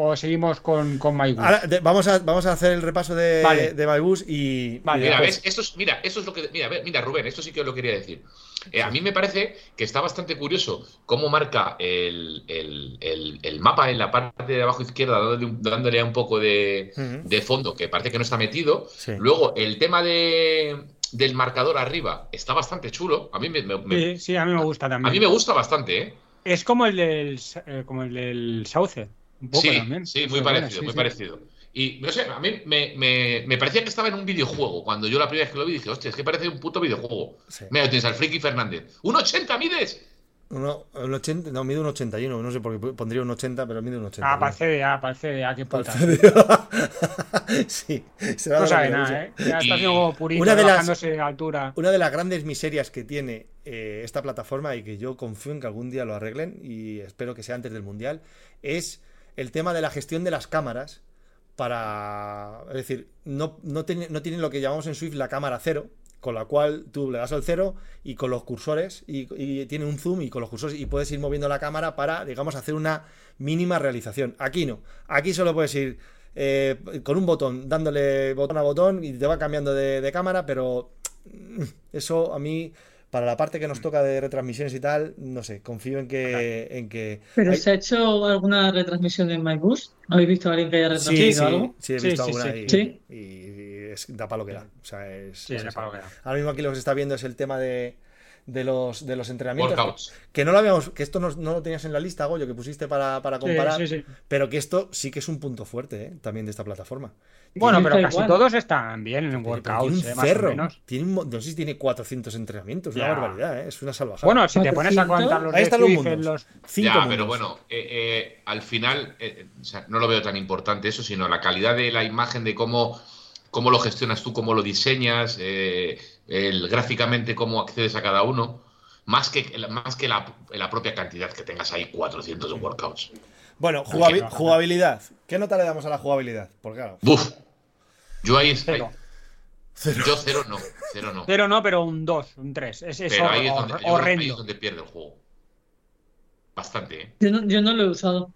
O seguimos con, con My Wish? Ahora, de- vamos, a, vamos a hacer el repaso de, Vale. de MyBus y. Vale, Mira, ¿ves? Esto es, mira, esto es lo que. Mira, mira, Rubén, esto sí que os lo quería decir. Eh, a mí me parece que está bastante curioso cómo marca el, el- el- el mapa en la parte de abajo izquierda, dándole, un- dándole un poco de, de fondo, que parece que no está metido. Sí. Luego, el tema de, del marcador arriba está bastante chulo. A mí me, me- me- Sí, sí, a mí me gusta también. a mí me gusta bastante, ¿eh? Es como el del, eh, como el del Sauce. Un poco Sí, también. sí, Eso muy parecido, sí, muy sí. parecido. Y no sé, a mí me, me- me parecía que estaba en un videojuego. Cuando yo la primera vez que lo vi dije, hostia, es que parece un puto videojuego. Sí. Mira, tienes al Friki Fernández. ¿Un 80 mides? Uno- un 80, no, mide un 81. No sé por qué pondría un 80, pero mide un 80. Ah, para el CDA, para el CDA, qué puta. sí, se va a No sabe nada. ¿eh? Ya está haciendo purito, una de las- bajándose de altura. Una de las grandes miserias que tiene eh, esta plataforma y que yo confío en que algún día lo arreglen y espero que sea antes del Mundial es el tema de la gestión de las cámaras para... Es decir, no, no, no tienen lo que llamamos en Swift la cámara cero, con la cual tú le das al cero y con los cursores y, tiene un zoom y con los cursores y puedes ir moviendo la cámara para, digamos, hacer una mínima realización. Aquí no. Aquí solo puedes ir eh, con un botón, dándole botón a botón y te va cambiando de, de cámara, pero eso a mí, para la parte que nos toca de retransmisiones y tal, no sé, confío en que... En que ¿Pero hay- se ha hecho alguna retransmisión en MyBus? ¿Habéis visto a alguien que haya Sí, retransmitido sí, algo? sí, he Sí, visto sí, alguna sí. y, Sí. y- y es, da para lo que da. O sea, es, Sí, es eso. palo que da. Ahora mismo aquí lo que se está viendo es el tema de, de los, de los entrenamientos. Workouts. Que no lo habíamos, que esto no, no lo tenías en la lista, Goyo, que pusiste para, para Sí, comparar. sí, sí. Pero que esto sí que es un punto fuerte, ¿eh? también de esta plataforma. Bueno, Sí, pero casi igual. todos están bien en workouts, tiene eh, un más o cerro. menos. Tiene un no sé si tiene 400 entrenamientos, una barbaridad, ¿eh? es una salvajada. Bueno, si te pones a 400, contar los ahí están los mundos. los... Cinco ya, mundos. pero bueno, eh, eh, al final, eh, o sea, no lo veo tan importante eso, sino la calidad de la imagen, de cómo, cómo lo gestionas tú, cómo lo diseñas, eh, el, gráficamente cómo accedes a cada uno, más que, más que la, la propia cantidad que tengas ahí 400 de workouts. Bueno, jugabi- no, no. jugabilidad. ¿Qué nota le damos a la jugabilidad? Porque claro, Buf. Yo ahí, Cero. cero. yo cero no, cero no. Cero no, pero un 2, un 3. Es, es Pero ahí es, donde, ahí horrendo. es donde pierde el juego. Bastante, ¿eh? Yo no, yo no lo he usado.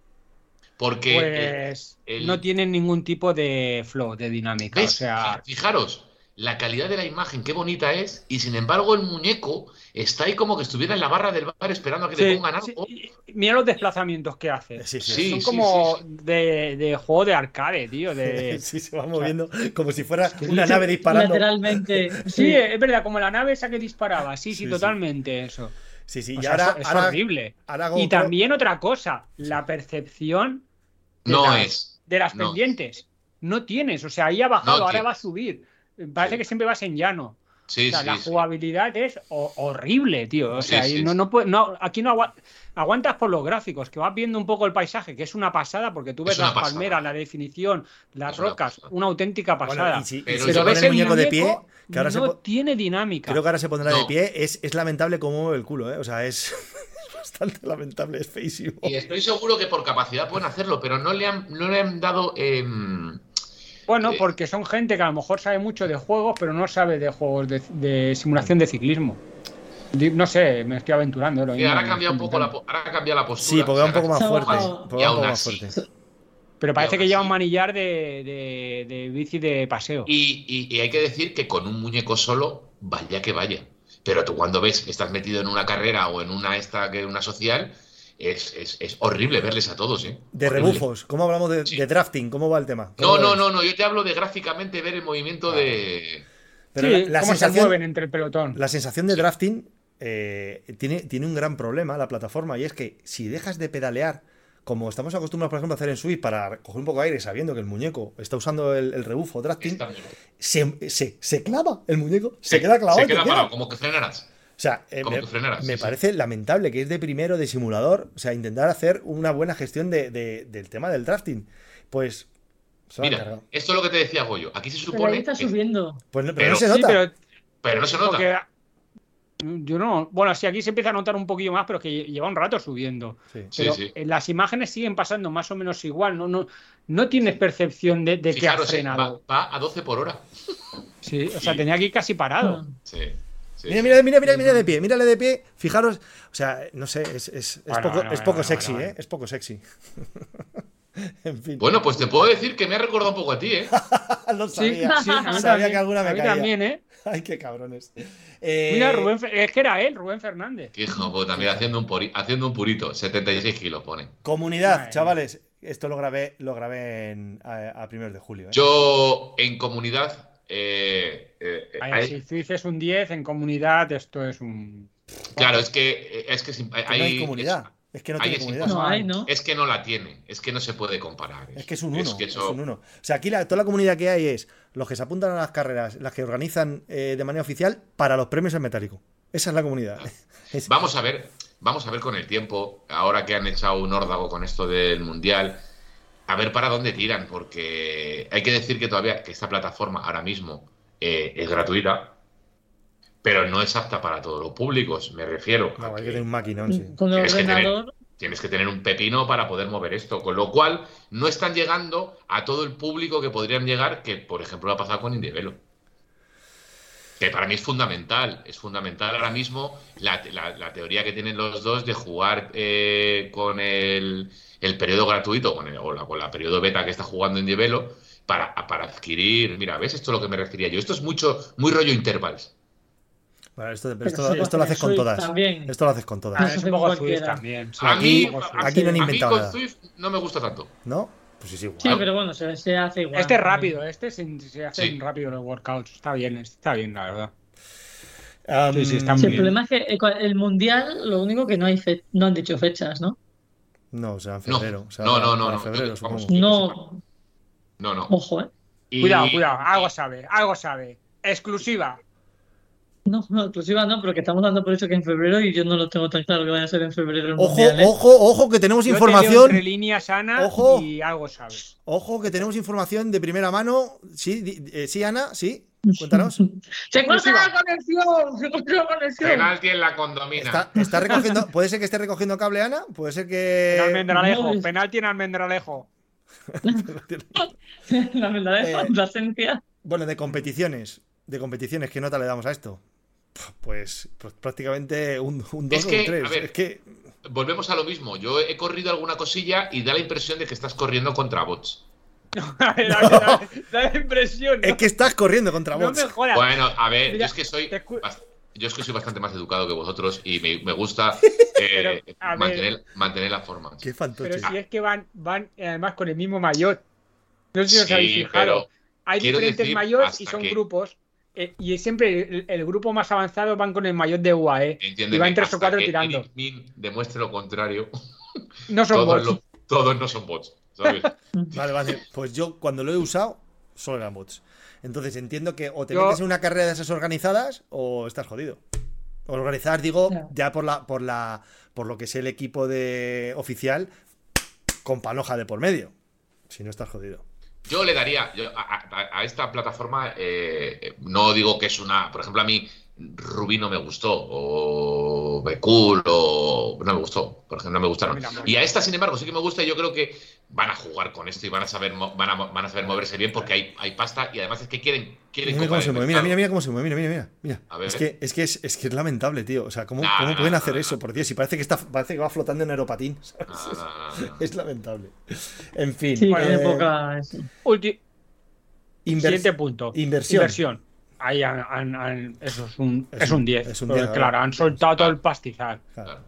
Porque Pues el- no tienen ningún tipo de flow, de dinámica. ¿Ves? O sea, Fijaros, la calidad de la imagen, qué bonita es, y sin embargo el muñeco está ahí como que estuviera en la barra del bar esperando a que le sí, pongan sí, algo. mira los desplazamientos que hace. Sí, sí, Sí, Son sí, como sí, sí. De, de juego de arcade, tío. De... Sí, se va moviendo como si fuera una sí, nave disparando. Lateralmente. Sí, es verdad, como la nave esa que disparaba. Sí, sí, Sí, sí. totalmente eso. Sí, sí, O y sea, ahora, es, ahora- horrible. ahora Y también otra cosa, la percepción de No las- es. de las no. pendientes. No tienes, o sea, ahí ha bajado, No ahora va a subir. Parece Sí. que siempre vas en llano. Sí, O sea, sí, la sí. jugabilidad es ho- horrible, tío. O Sí, sea, no, puede- no, aquí no agua- aguantas por los gráficos, que vas viendo un poco el paisaje, que es una pasada, porque tú ves las pasada. palmeras, la definición, las Es rocas, una auténtica Bueno, pasada. y si- Pero si pone ves el muñeco de pie, que ahora no tiene dinámica. creo que ahora se pondrá de pie, es, es lamentable cómo mueve el culo, ¿eh? O sea, es. bastante lamentable, es feísimo. Y estoy seguro que por capacidad pueden hacerlo, pero no le han, no le han dado. em, Bueno, Eh. porque son gente que a lo mejor sabe mucho de juegos, pero no sabe de juegos de, de simulación de ciclismo. No sé, me estoy aventurando. lo y mismo, ahora ha cambiado un poco la, ahora ha cambiado la postura. Sí, porque va un o sea, poco más fuerte. porque Y va un aún poco más así. fuerte. Pero parece que lleva un manillar de, de, de bici de paseo. Y, y- y hay que decir que con un muñeco solo, vaya que vaya. Pero tú cuando ves que estás metido en una carrera o en una esta que una social, es, es- es horrible verles a todos, ¿eh? De Horrible. rebufos, ¿cómo hablamos de, Sí. de drafting? ¿Cómo va el tema? No, ¿Cómo no, no, no, yo te hablo de gráficamente ver el movimiento de. Pero sí, la, la cómo se sensación, mueven entre el pelotón. la sensación de drafting eh, tiene, tiene un gran problema la plataforma y es que si dejas de pedalear, como estamos acostumbrados, por ejemplo, a hacer en Switch para coger un poco de aire sabiendo que el muñeco está usando el, el rebufo drafting, se, se, se clava el muñeco, se queda clavado. Se queda queda. parado, como que frenarás. O sea, eh, Como me, que frenaras, me sí, sí. parece lamentable que es de primero de simulador, o sea, intentar hacer una buena gestión de- de- del tema del drafting. Pues Mira, esto es lo que te decía Goyo. Aquí se Pero ahí supone. está que- subiendo. Pues no, pero pero- no se Sí, nota. pero pero no se nota. porque yo no. Bueno, sí, aquí se empieza a notar un poquillo más, pero que lleva un rato subiendo. Sí. Sí, Pero sí. eh, las imágenes siguen pasando más o menos igual. No, no, no tienes percepción de, de que ha eh, va, frenado. va a 12 por hora. Sí, o sea, tenía que ir casi parado. Sí. Sí, Mira, mira, mira, mira, mira de pie, mírale de pie, fijaros, o sea, no sé, es, es- es Bueno, poco, bueno, es bueno, poco bueno, sexy, ¿eh? Es poco sexy. en fin, Bueno, pues te puedo decir que me ha recordado un poco a ti, ¿eh? lo Sí, sabía. Sí, Sabía también, que alguna me a mí caía. también, ¿eh? Ay, qué cabrones. Eh, Mira, Rubén, es que era él, Rubén Fernández. Que hijo, pues también haciendo un, pori- haciendo un purito. 76 kilos pone. Comunidad, chavales, esto lo grabé, lo grabé en- a, a primeros de julio. ¿eh? Yo, en comunidad. Eh, eh, hay- Si tú dices un 10 en comunidad, esto es un. Claro, es que. Es que es Que no hay hay- comunidad. Es, que no tiene es comunidad. No hay, ¿no? Es que no la tiene. Es que no se puede comparar. Es que es un 1. que Es, eso- un uno. O sea, aquí la- toda la comunidad que hay es los que se apuntan a las carreras, las que organizan eh, de manera oficial para los premios en metálico. Esa es la comunidad. Es- Vamos a ver, vamos a ver con el tiempo, ahora que han echado un órdago con esto del mundial, a ver para dónde tiran, porque hay que decir que todavía que esta plataforma ahora mismo eh, es gratuita, pero no es apta para todos los públicos, me refiero. No, a hay que que tener un maquinón, sí. Con el Tienes que tener- tienes que tener un pepino para poder mover esto, con lo cual no están llegando a todo el público que podrían llegar, que por ejemplo lo ha pasado con Indevelo. Que para mí es fundamental, es fundamental ahora mismo la, la- la teoría que tienen los dos de jugar eh, con el, el periodo gratuito con el- o la, con la periodo beta que está jugando Indevelo para, para adquirir, mira, ¿ves? Esto es lo que me refería yo. Esto es mucho, muy rollo intervals. Bueno, esto, pero Pero esto, lo haces con todas. también. Esto lo haces con Ah, todas. es un poco Swift también. sí, A mí, un poco Swift. aquí no han a mí inventado con nada. Swift no me gusta tanto. ¿No? Pues sí, sí, Sí, igual. pero bueno, se, se hace igual. Este es rápido, este se, se hacen Sí. rápido los workouts. Está bien, está bien, la verdad. Sí, sí, está Sí, el problema es que eh, el mundial, lo único que no hay fe- no han dicho fechas, ¿no? No, o sea, en No. febrero. o sea, No, no, no, no. febrero. No, No, no. ojo, ¿eh? Y- Cuidado, cuidado, algo sabe, algo sabe. Exclusiva. No, no, exclusiva no, pero que estamos dando por hecho que en febrero y yo no lo tengo tan claro que vaya a ser en febrero el Ojo, mundial, ¿eh? ojo, ojo, que tenemos Yo te leo información. entre líneas, Ana, Ojo. y algo sabe. Ojo, que tenemos información de primera mano. Sí, eh, sí, Ana, sí. Cuéntanos. ¡Se corta la conexión! ¡Se corta la conexión! Penalti en la condomina. Está, está recogiendo. ¿Puede ser que esté recogiendo cable, Ana? Puede ser En que. Almendralejo, no, penalti en Almendralejo. la verdad Eh, es la esencia. Bueno, de competiciones. De competiciones, ¿qué nota le damos a esto? Pues, pues prácticamente un, un 2 Es o un 3. a ver, Es que. Volvemos a lo mismo. Yo he corrido alguna cosilla y da la impresión de que estás corriendo contra bots. A ver, a ver, a ver, da la impresión. ¿no? Es que estás corriendo contra no bots. me jodas. Bueno, a ver, Mira, yo es que soy. Yo es que soy bastante más educado que vosotros y me, me gusta eh, Pero, mantener, mantener la forma. Qué Pero fantoche. si es que van, van eh, además con el mismo maillot. No sé si os Sí, habéis fijado. pero Hay diferentes decir maillots y son que- grupos. Eh, y siempre el, el grupo más avanzado van con el maillot de UAE. Entiéndeme, Y van tres o cuatro que tirando. Min demuestre lo contrario. No son Todos, bots. todos no son bots. ¿sabes? Vale, vale. Pues yo cuando lo he usado, solo eran bots. Entonces entiendo que o te Yo- metes en una carrera de esas organizadas o estás jodido. Organizadas, digo, Ya. ya por la, por la, por lo que es el equipo de oficial, con panoja de por medio. Si no estás jodido. Yo le daría yo a, a- esta plataforma, eh, no digo que es una, por ejemplo, a mí Rubí no me gustó, o Becul, o no me gustó, por ejemplo, no me gustaron. Y a esta, sin embargo, sí que me gusta y yo creo que van a jugar con esto y van a saber, van a, van a saber moverse bien porque hay, hay pasta y además es que quieren, quieren Mira cómo se mueve, mira, mira, mira cómo se mueve, mira, mira, mira. mira. A ver. Es, que, es, que es, es que es lamentable, tío. O sea, ¿cómo, Nah, cómo nah, pueden nah, hacer nah, eso? Por Dios, si parece que está parece que va flotando en aeropatín. Es lamentable. En fin. Sí, eh, poca. eso. Ulti- Siguiente punto. Inversión. Ahí han- han- han- eso es un, Es es un- un 10. es un Porque, 10, claro, han soltado todo el pastizal. Claro. Claro.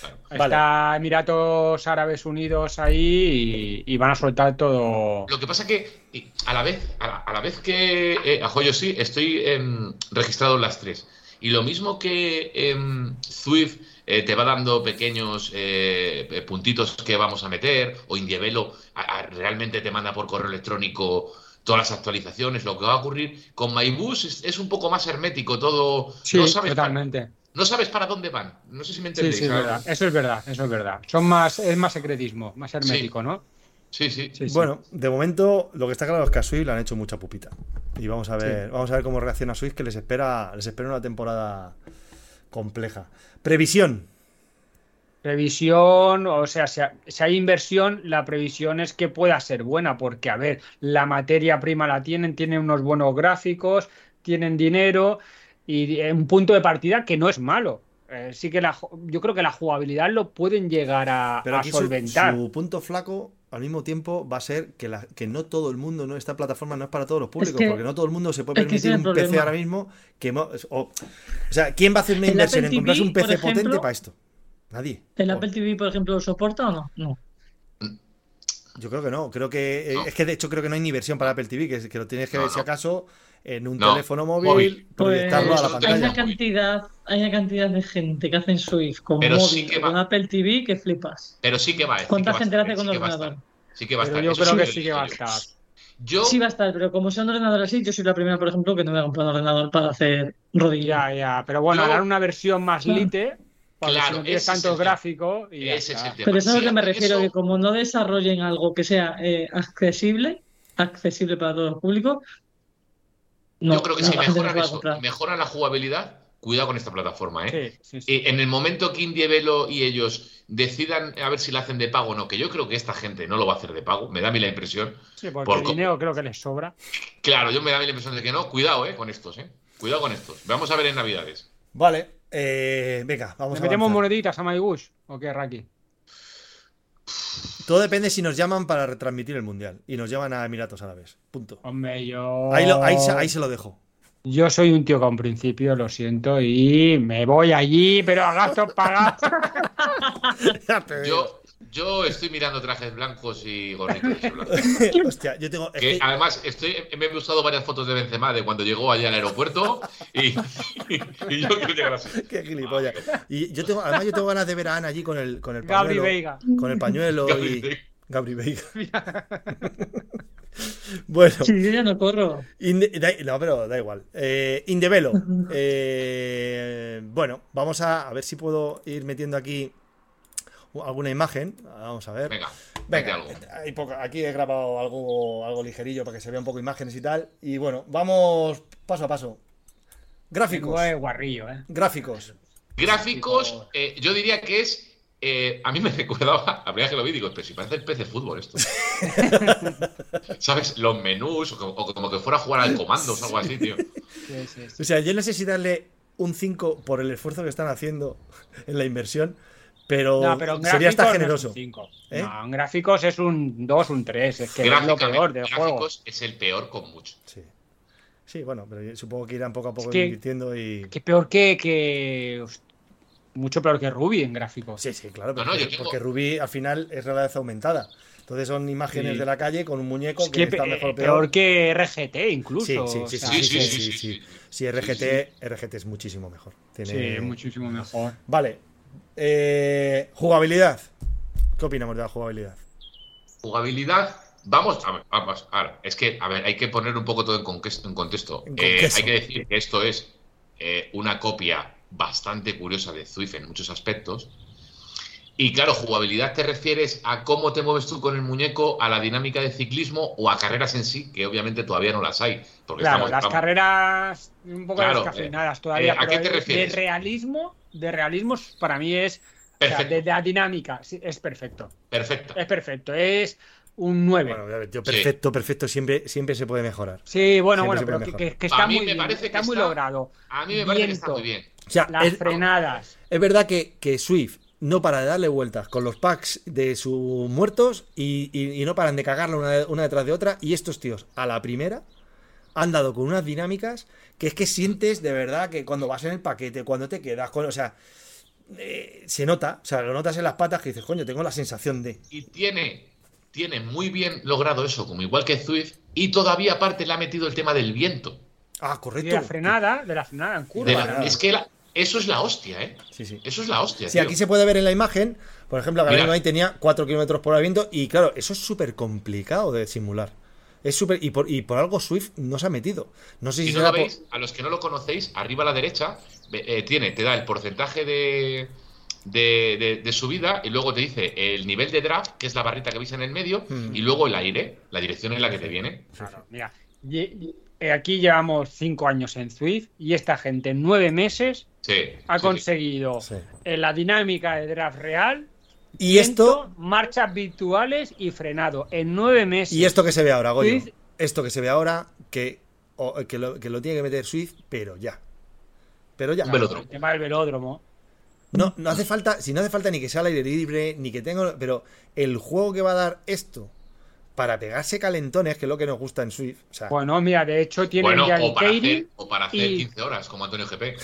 Claro. Vale. Está Emiratos Árabes Unidos ahí y, y van a soltar todo. Lo que pasa que y a la vez, a la, a la vez que eh, a Joyo sí, estoy em, registrado en las tres. Y lo mismo que em, Swift eh, te va dando pequeños eh, eh, puntitos que vamos a meter, o Indievelo a- a- realmente te manda por correo electrónico todas las actualizaciones, lo que va a ocurrir con MyBus es, es un poco más hermético todo. Sí, no, sabes para, totalmente. no sabes para dónde van. No sé si me entendéis. sí. Eso es verdad, eso es verdad. Son más, es más secretismo, más hermético, ¿no? Sí, sí. Sí, sí. Bueno, de momento lo que está claro es que a Swift le han hecho mucha pupita. Y vamos a ver, vamos a ver cómo reacciona Swift, que les espera, les espera una temporada compleja. Previsión. Previsión, o sea, si, ha- si hay inversión, la previsión es que pueda ser buena, porque, a ver, la materia prima la tienen, tienen unos buenos gráficos, tienen dinero y un punto de partida que no es malo. Eh, sí que la, yo creo que la jugabilidad lo pueden llegar a, Pero aquí su, solventar. su punto flaco al mismo tiempo va a ser que, la- que no todo el mundo, no esta plataforma no es para todos los públicos, que- porque no todo el mundo se puede permitir es un PC ahora mismo. Que, o, o sea, ¿quién va a hacer una El inversión en comprarse un PC ejemplo- potente para esto? Nadie. ¿El Apple TV, por ejemplo, lo soporta o no? No. Yo creo que no, creo que eh, No. es que de hecho creo que no hay ni versión para Apple TV, que, que lo tienes que No, ver si acaso en un No. teléfono móvil, Móvil. proyectarlo a la Pues, pantalla. hay una cantidad, hay una cantidad de gente que hace en Swift con Pero móvil sí que o con va. Apple TV que flipas. Pero sí que va. ¿Cuánta va a gente estar, lo hace con ordenador? Sí que va a estar. yo creo sí que sí que va a estar. Yo, Sí va a estar, pero como sea un ordenador así, yo soy la primera, por ejemplo, que no me voy a comprar un ordenador para hacer rodilla. Ya, ya, pero bueno, harán una versión más Claro. lite, para Claro, si no tienes tantos el gráficos y ese es el tema. Pero eso es lo que me refiero, eso- que como no desarrollen algo que sea eh, accesible, accesible para todos los públicos, no, yo creo que no, si mejoran eso, mejoran la jugabilidad, cuidado con esta plataforma, ¿eh? Sí, sí, sí. Y en el momento que Indievelo y ellos decidan a ver si la hacen de pago o no, que yo creo que esta gente no lo va a hacer de pago, me da a mí la impresión. Sí, porque por el dinero creo que les sobra. Claro, yo me da a mí la impresión de que no. Cuidado, ¿eh? Con estos, ¿eh? Cuidado con estos. Vamos a ver en Navidades. Vale, eh, venga, vamos ¿Le a metemos moneditas a MyGush o qué, Raki? Todo depende si nos llaman para retransmitir el mundial y nos llaman a Emiratos Árabes. Punto. Hombre, yo. Ahí, lo- ahí, se- ahí se lo dejo. Yo soy un tío con principio, lo siento, y me voy allí, pero a gastos pagados. Yo, yo estoy mirando trajes blancos y gorritos blancos. Hostia, yo tengo. Que además estoy, me he buscado varias fotos de Benzema de cuando llegó allá al aeropuerto y, y yo quiero llegar así. Qué gilipollas. Y yo tengo, además yo tengo ganas de ver a Ana allí con el, con el Gabri pañuelo. Veiga. Con el pañuelo Gabri y. Veiga. Gabri Veiga. bueno, Sí, yo ya no corro. Da- no, pero da igual. Eh, Indevelo. Eh, bueno, vamos a, a ver si puedo ir metiendo aquí alguna imagen. Vamos a ver. Venga, Venga, algo. hay poca- aquí he grabado algo, algo ligerillo para que se vea un poco imágenes y tal. Y bueno, vamos paso a paso. Gráficos. Tengo, eh, guarrillo, ¿eh? Gráficos. Gráficos, eh, yo diría que es. eh, a mí me recordaba, la primera que lo vi, digo, pero si parece el PC fútbol esto. ¿Sabes? Los menús, o como, o como que fuera a jugar al comandos o algo así, tío. Sí, sí, sí. O sea, yo no sé si darle un 5 por el esfuerzo que están haciendo en la inversión, pero, No, pero en sería hasta no generoso. es un 5. ¿Eh? No, en gráficos es un 2, un 3. Es que es lo peor del juego. gráficos es el peor con mucho. Sí. Sí, bueno, pero supongo que irán poco a poco Es que- invirtiendo y. Que peor que, que. Mucho peor que Ruby en gráficos. Sí, sí, claro, No, porque, no, tengo- porque Ruby al final es realidad aumentada. Entonces son imágenes Sí. de la calle con un muñeco Es que, que está mejor o peor. peor. que RGT incluso. Sí, sí, o sí, sea, sí, sí, Sí, sí, sí, sí, sí, sí. sí. Sí, RGT, RGT es muchísimo mejor. Tiene- Sí, muchísimo mejor. Vale. Eh, jugabilidad. ¿Qué opinamos de la jugabilidad? Jugabilidad. Vamos, a ver, vamos, ahora, es que, a ver, hay que poner un poco todo en, contexto. En Eh, contexto. hay que decir que esto es eh, una copia bastante curiosa de Zwift en muchos aspectos. Y claro, jugabilidad te refieres a cómo te mueves tú con el muñeco, a la dinámica de ciclismo o a carreras en sí, que obviamente todavía no las hay. Porque Claro, estamos- las estamos- carreras un poco Claro, descafeinadas eh, todavía. ¿a pero qué te refieres? De realismo, de realismo para mí es. o sea, Perfecto. de, de la dinámica, sí, es perfecto. Perfecto. Es perfecto. Es un 9. Bueno, a ver, yo perfecto, perfecto, siempre, siempre se puede mejorar. sí, bueno, siempre bueno, pero que, que- que A está mí muy me bien, parece que está muy logrado. A mí me parece que está muy bien. O sea, Las es, frenadas. es verdad que, que Swift no para de darle vueltas con los packs de sus muertos y, y- y no paran de cagarla una, una detrás de otra. Y estos tíos, a la primera, han dado con unas dinámicas que es que sientes de verdad que cuando vas en el paquete, cuando te quedas con. O sea, eh, se nota, o sea, lo notas en las patas que dices, coño, tengo la sensación de. Y tiene, tiene muy bien logrado eso, como igual que Zwift, y todavía aparte le ha metido el tema del viento. Ah, De correcto. la frenada, de la frenada en curva. De la- es que la- eso es la hostia, ¿eh? Sí, sí. Eso es la hostia. Sí, tío. aquí se puede ver en la imagen, por ejemplo. Gabriel ahí tenía 4 kilómetros por hora de viento y claro, eso es súper complicado de simular. Es súper y por, y por algo Swift no se ha metido. No sé si Si no lo por- veis, a los que no lo conocéis, arriba a la derecha eh, tiene, te da el porcentaje de, de, de- de subida y luego te dice el nivel de draft, que es la barrita que veis en el medio, Hmm. y luego el aire, la dirección en la que te viene. Claro, mira, aquí llevamos 5 años en Swift y esta gente en 9 meses Sí. ha sí, conseguido Sí. la dinámica de draft real, Y esto marchas virtuales y frenado en 9 meses. y esto que se ve ahora, Goyo. Swift- Esto que se ve ahora que o- que, lo, que lo tiene que meter Swift, pero ya. Pero ya. Un velódromo. El tema del velódromo. No, no hace falta, si no hace falta ni que sea al aire libre, ni que tenga, pero el juego que va a dar esto para pegarse calentones, que es lo que nos gusta en Swift, o sea, Bueno, mira, de hecho Bueno, ya el o para, hacer, o para hacer y- 15 horas, como Antonio GP.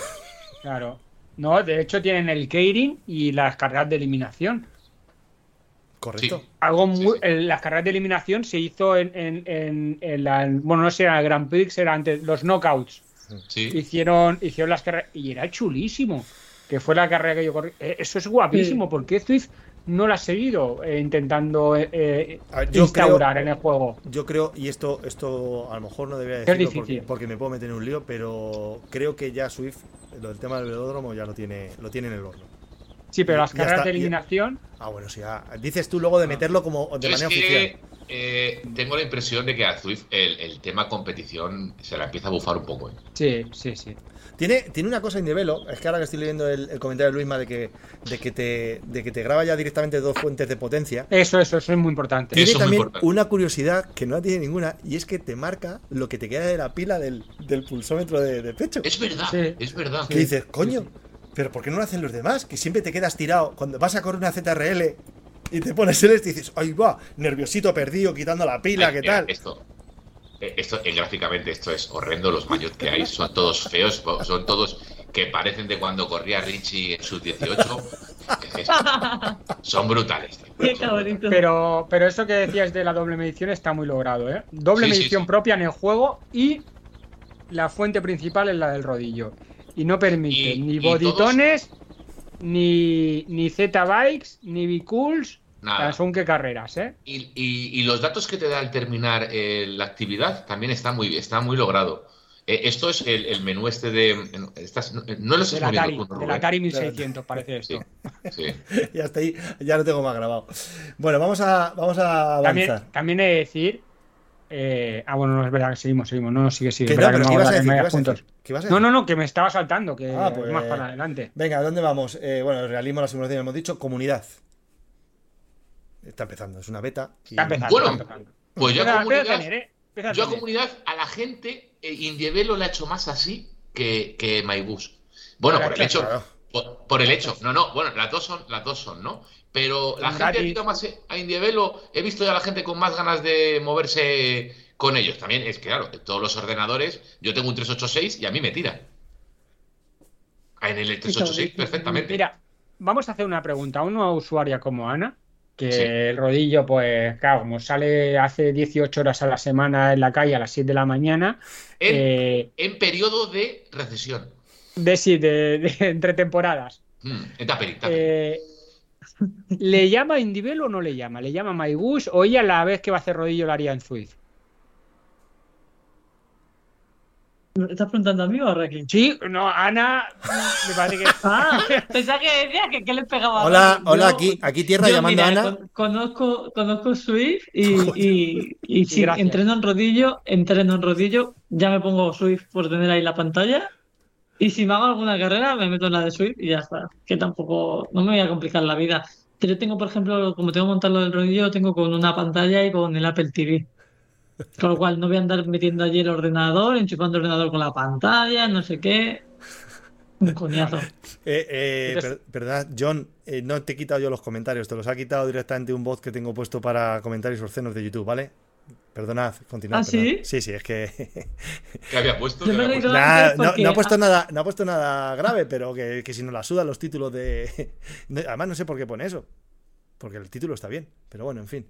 Claro. No, de hecho tienen el Keirin y las carreras de eliminación. Correcto. Sí. Algo muy, sí. en las carreras de eliminación se hizo en, en, en- en la, bueno, no sé, era el Grand Prix, era antes, los knockouts. Sí. Hicieron, hicieron las carreras y era chulísimo. Que fue la carrera que yo corrí. Eh, Eso es guapísimo. ¿Por qué Swift no la ha seguido eh, intentando eh, ver, instaurar creo- en el juego? Yo creo, y esto, esto a lo mejor no debería decirlo porque, porque me puedo meter en un lío, pero creo que ya Swift, lo del tema del velódromo, ya lo tiene, lo tiene en el horno. Sí, pero las carreras está, de ya- eliminación. Ah, bueno, sí, ah, dices tú luego de meterlo como de Yo es manera que oficial. eh, tengo la impresión de que a Zwift el, el tema competición se la empieza a bufar un poco. ¿eh? Sí, sí, sí. Tiene, tiene una cosa indevelo, es que ahora que estoy leyendo el, el comentario de Luisma de que, de que te, de que te graba ya directamente dos fuentes de potencia. Eso, eso, eso es muy importante. Tiene también importante. una curiosidad que no tiene ninguna, y es que te marca lo que te queda de la pila del, del pulsómetro de, de pecho. Es verdad, Sí. es verdad. Que dices, coño, pero ¿por qué no lo hacen los demás? Que siempre te quedas tirado. Cuando vas a correr una ZRL y te pones el este y dices, ahí va, nerviosito perdido, quitando la pila, Ay, ¿qué mira, tal? Esto, eh, esto eh, gráficamente esto es horrendo. Los mayot que hay son todos feos, son todos que parecen de cuando corría Richie en sus 18. Es- son brutales. Pero, pero eso que decías de la doble medición está muy logrado, ¿eh? Doble Sí, sí, medición sí. propia en el juego y la fuente principal es la del rodillo. Y no permite Y- ni y boditones, ni, ni Z-Bikes, ni Bicools, Nada. son que carreras, ¿eh? Y, y- y los datos que te da al terminar eh, la actividad también está muy, está muy logrado. Eh, esto es el, el menú este de. Estas, no, no lo Del estás Atari, poniendo tú, ¿no, del Rubén? Atari 1600 parece Sí, esto. sí. Y hasta ahí ya lo tengo más grabado. Bueno, vamos a, vamos a También, avanzar. también he de decir... eh, ah, bueno, no es verdad que seguimos, seguimos. No, sigue, sigue. Que es no, verdad pero que ¿qué no a decir? ¿Qué decir? ¿Qué ibas a No, decir? no, no, que me estaba saltando, que Ah, pues- más para adelante. Venga, ¿a dónde vamos? Eh, bueno, el realismo, la simulación, hemos dicho, comunidad. Está empezando, es una beta. y- Está empezando. Bueno, está empezando. Pues yo a comunidad, tener, ¿eh? Empieza a yo a tener. comunidad, a la gente, eh, Indievelo le ha hecho más así que, que MyBus. Bueno, por el hecho. Claro. Por, por el hecho, no, no, bueno, las dos son, las dos son, ¿no? Pero la Son gente ha tirado más a Indievelo, he visto ya a la gente con más ganas de moverse con ellos. También es que, claro, todos los ordenadores, yo tengo un 386 y a mí me tira. En el 386 perfectamente. Mira, vamos a hacer una pregunta a una usuaria como Ana, que Sí. el rodillo, pues, claro, como sale hace 18 horas a la semana en la calle a las 7 de la mañana, en, eh, en periodo de recesión. de sí, de, de- entre temporadas. Mm, en. Eh, ¿Le llama Indivel o no le llama? ¿Le llama MyBus o ella a la vez que va a hacer rodillo lo haría en Swift? ¿Me estás preguntando a mí o a Raki? Sí, no, Ana, me parece que. Ah, pensaba que decía que, que le pegaba a Hola, Raki. hola, Yo- aquí, aquí tierra yo, llamando a Ana. con- conozco, conozco Swift y, y, y si gracias. entreno en rodillo, entreno en rodillo, ya me pongo Swift por tener ahí la pantalla. Y si me hago alguna carrera, me meto en la de Swift y ya está. Que tampoco, no me voy a complicar la vida. Pero yo tengo, por ejemplo, como tengo montado el rodillo, lo tengo con una pantalla y con el Apple TV. Con lo cual no voy a andar metiendo allí el ordenador, enchufando el ordenador con la pantalla, no sé qué. Un coñazo. Eh, eh, per- ¿Verdad, John? Eh, no te he quitado yo los comentarios, te los ha quitado directamente un bot que tengo puesto para comentarios obscenos de YouTube, ¿vale? Perdonad, continuad. ¿Ah, sí? perdonad. Sí, sí, es que. ¿Qué había puesto? No, ha puesto nada, no ha puesto nada grave, pero que, que si nos la sudan los títulos de. Además, no sé por qué pone eso. Porque el título está bien. Pero bueno, en fin.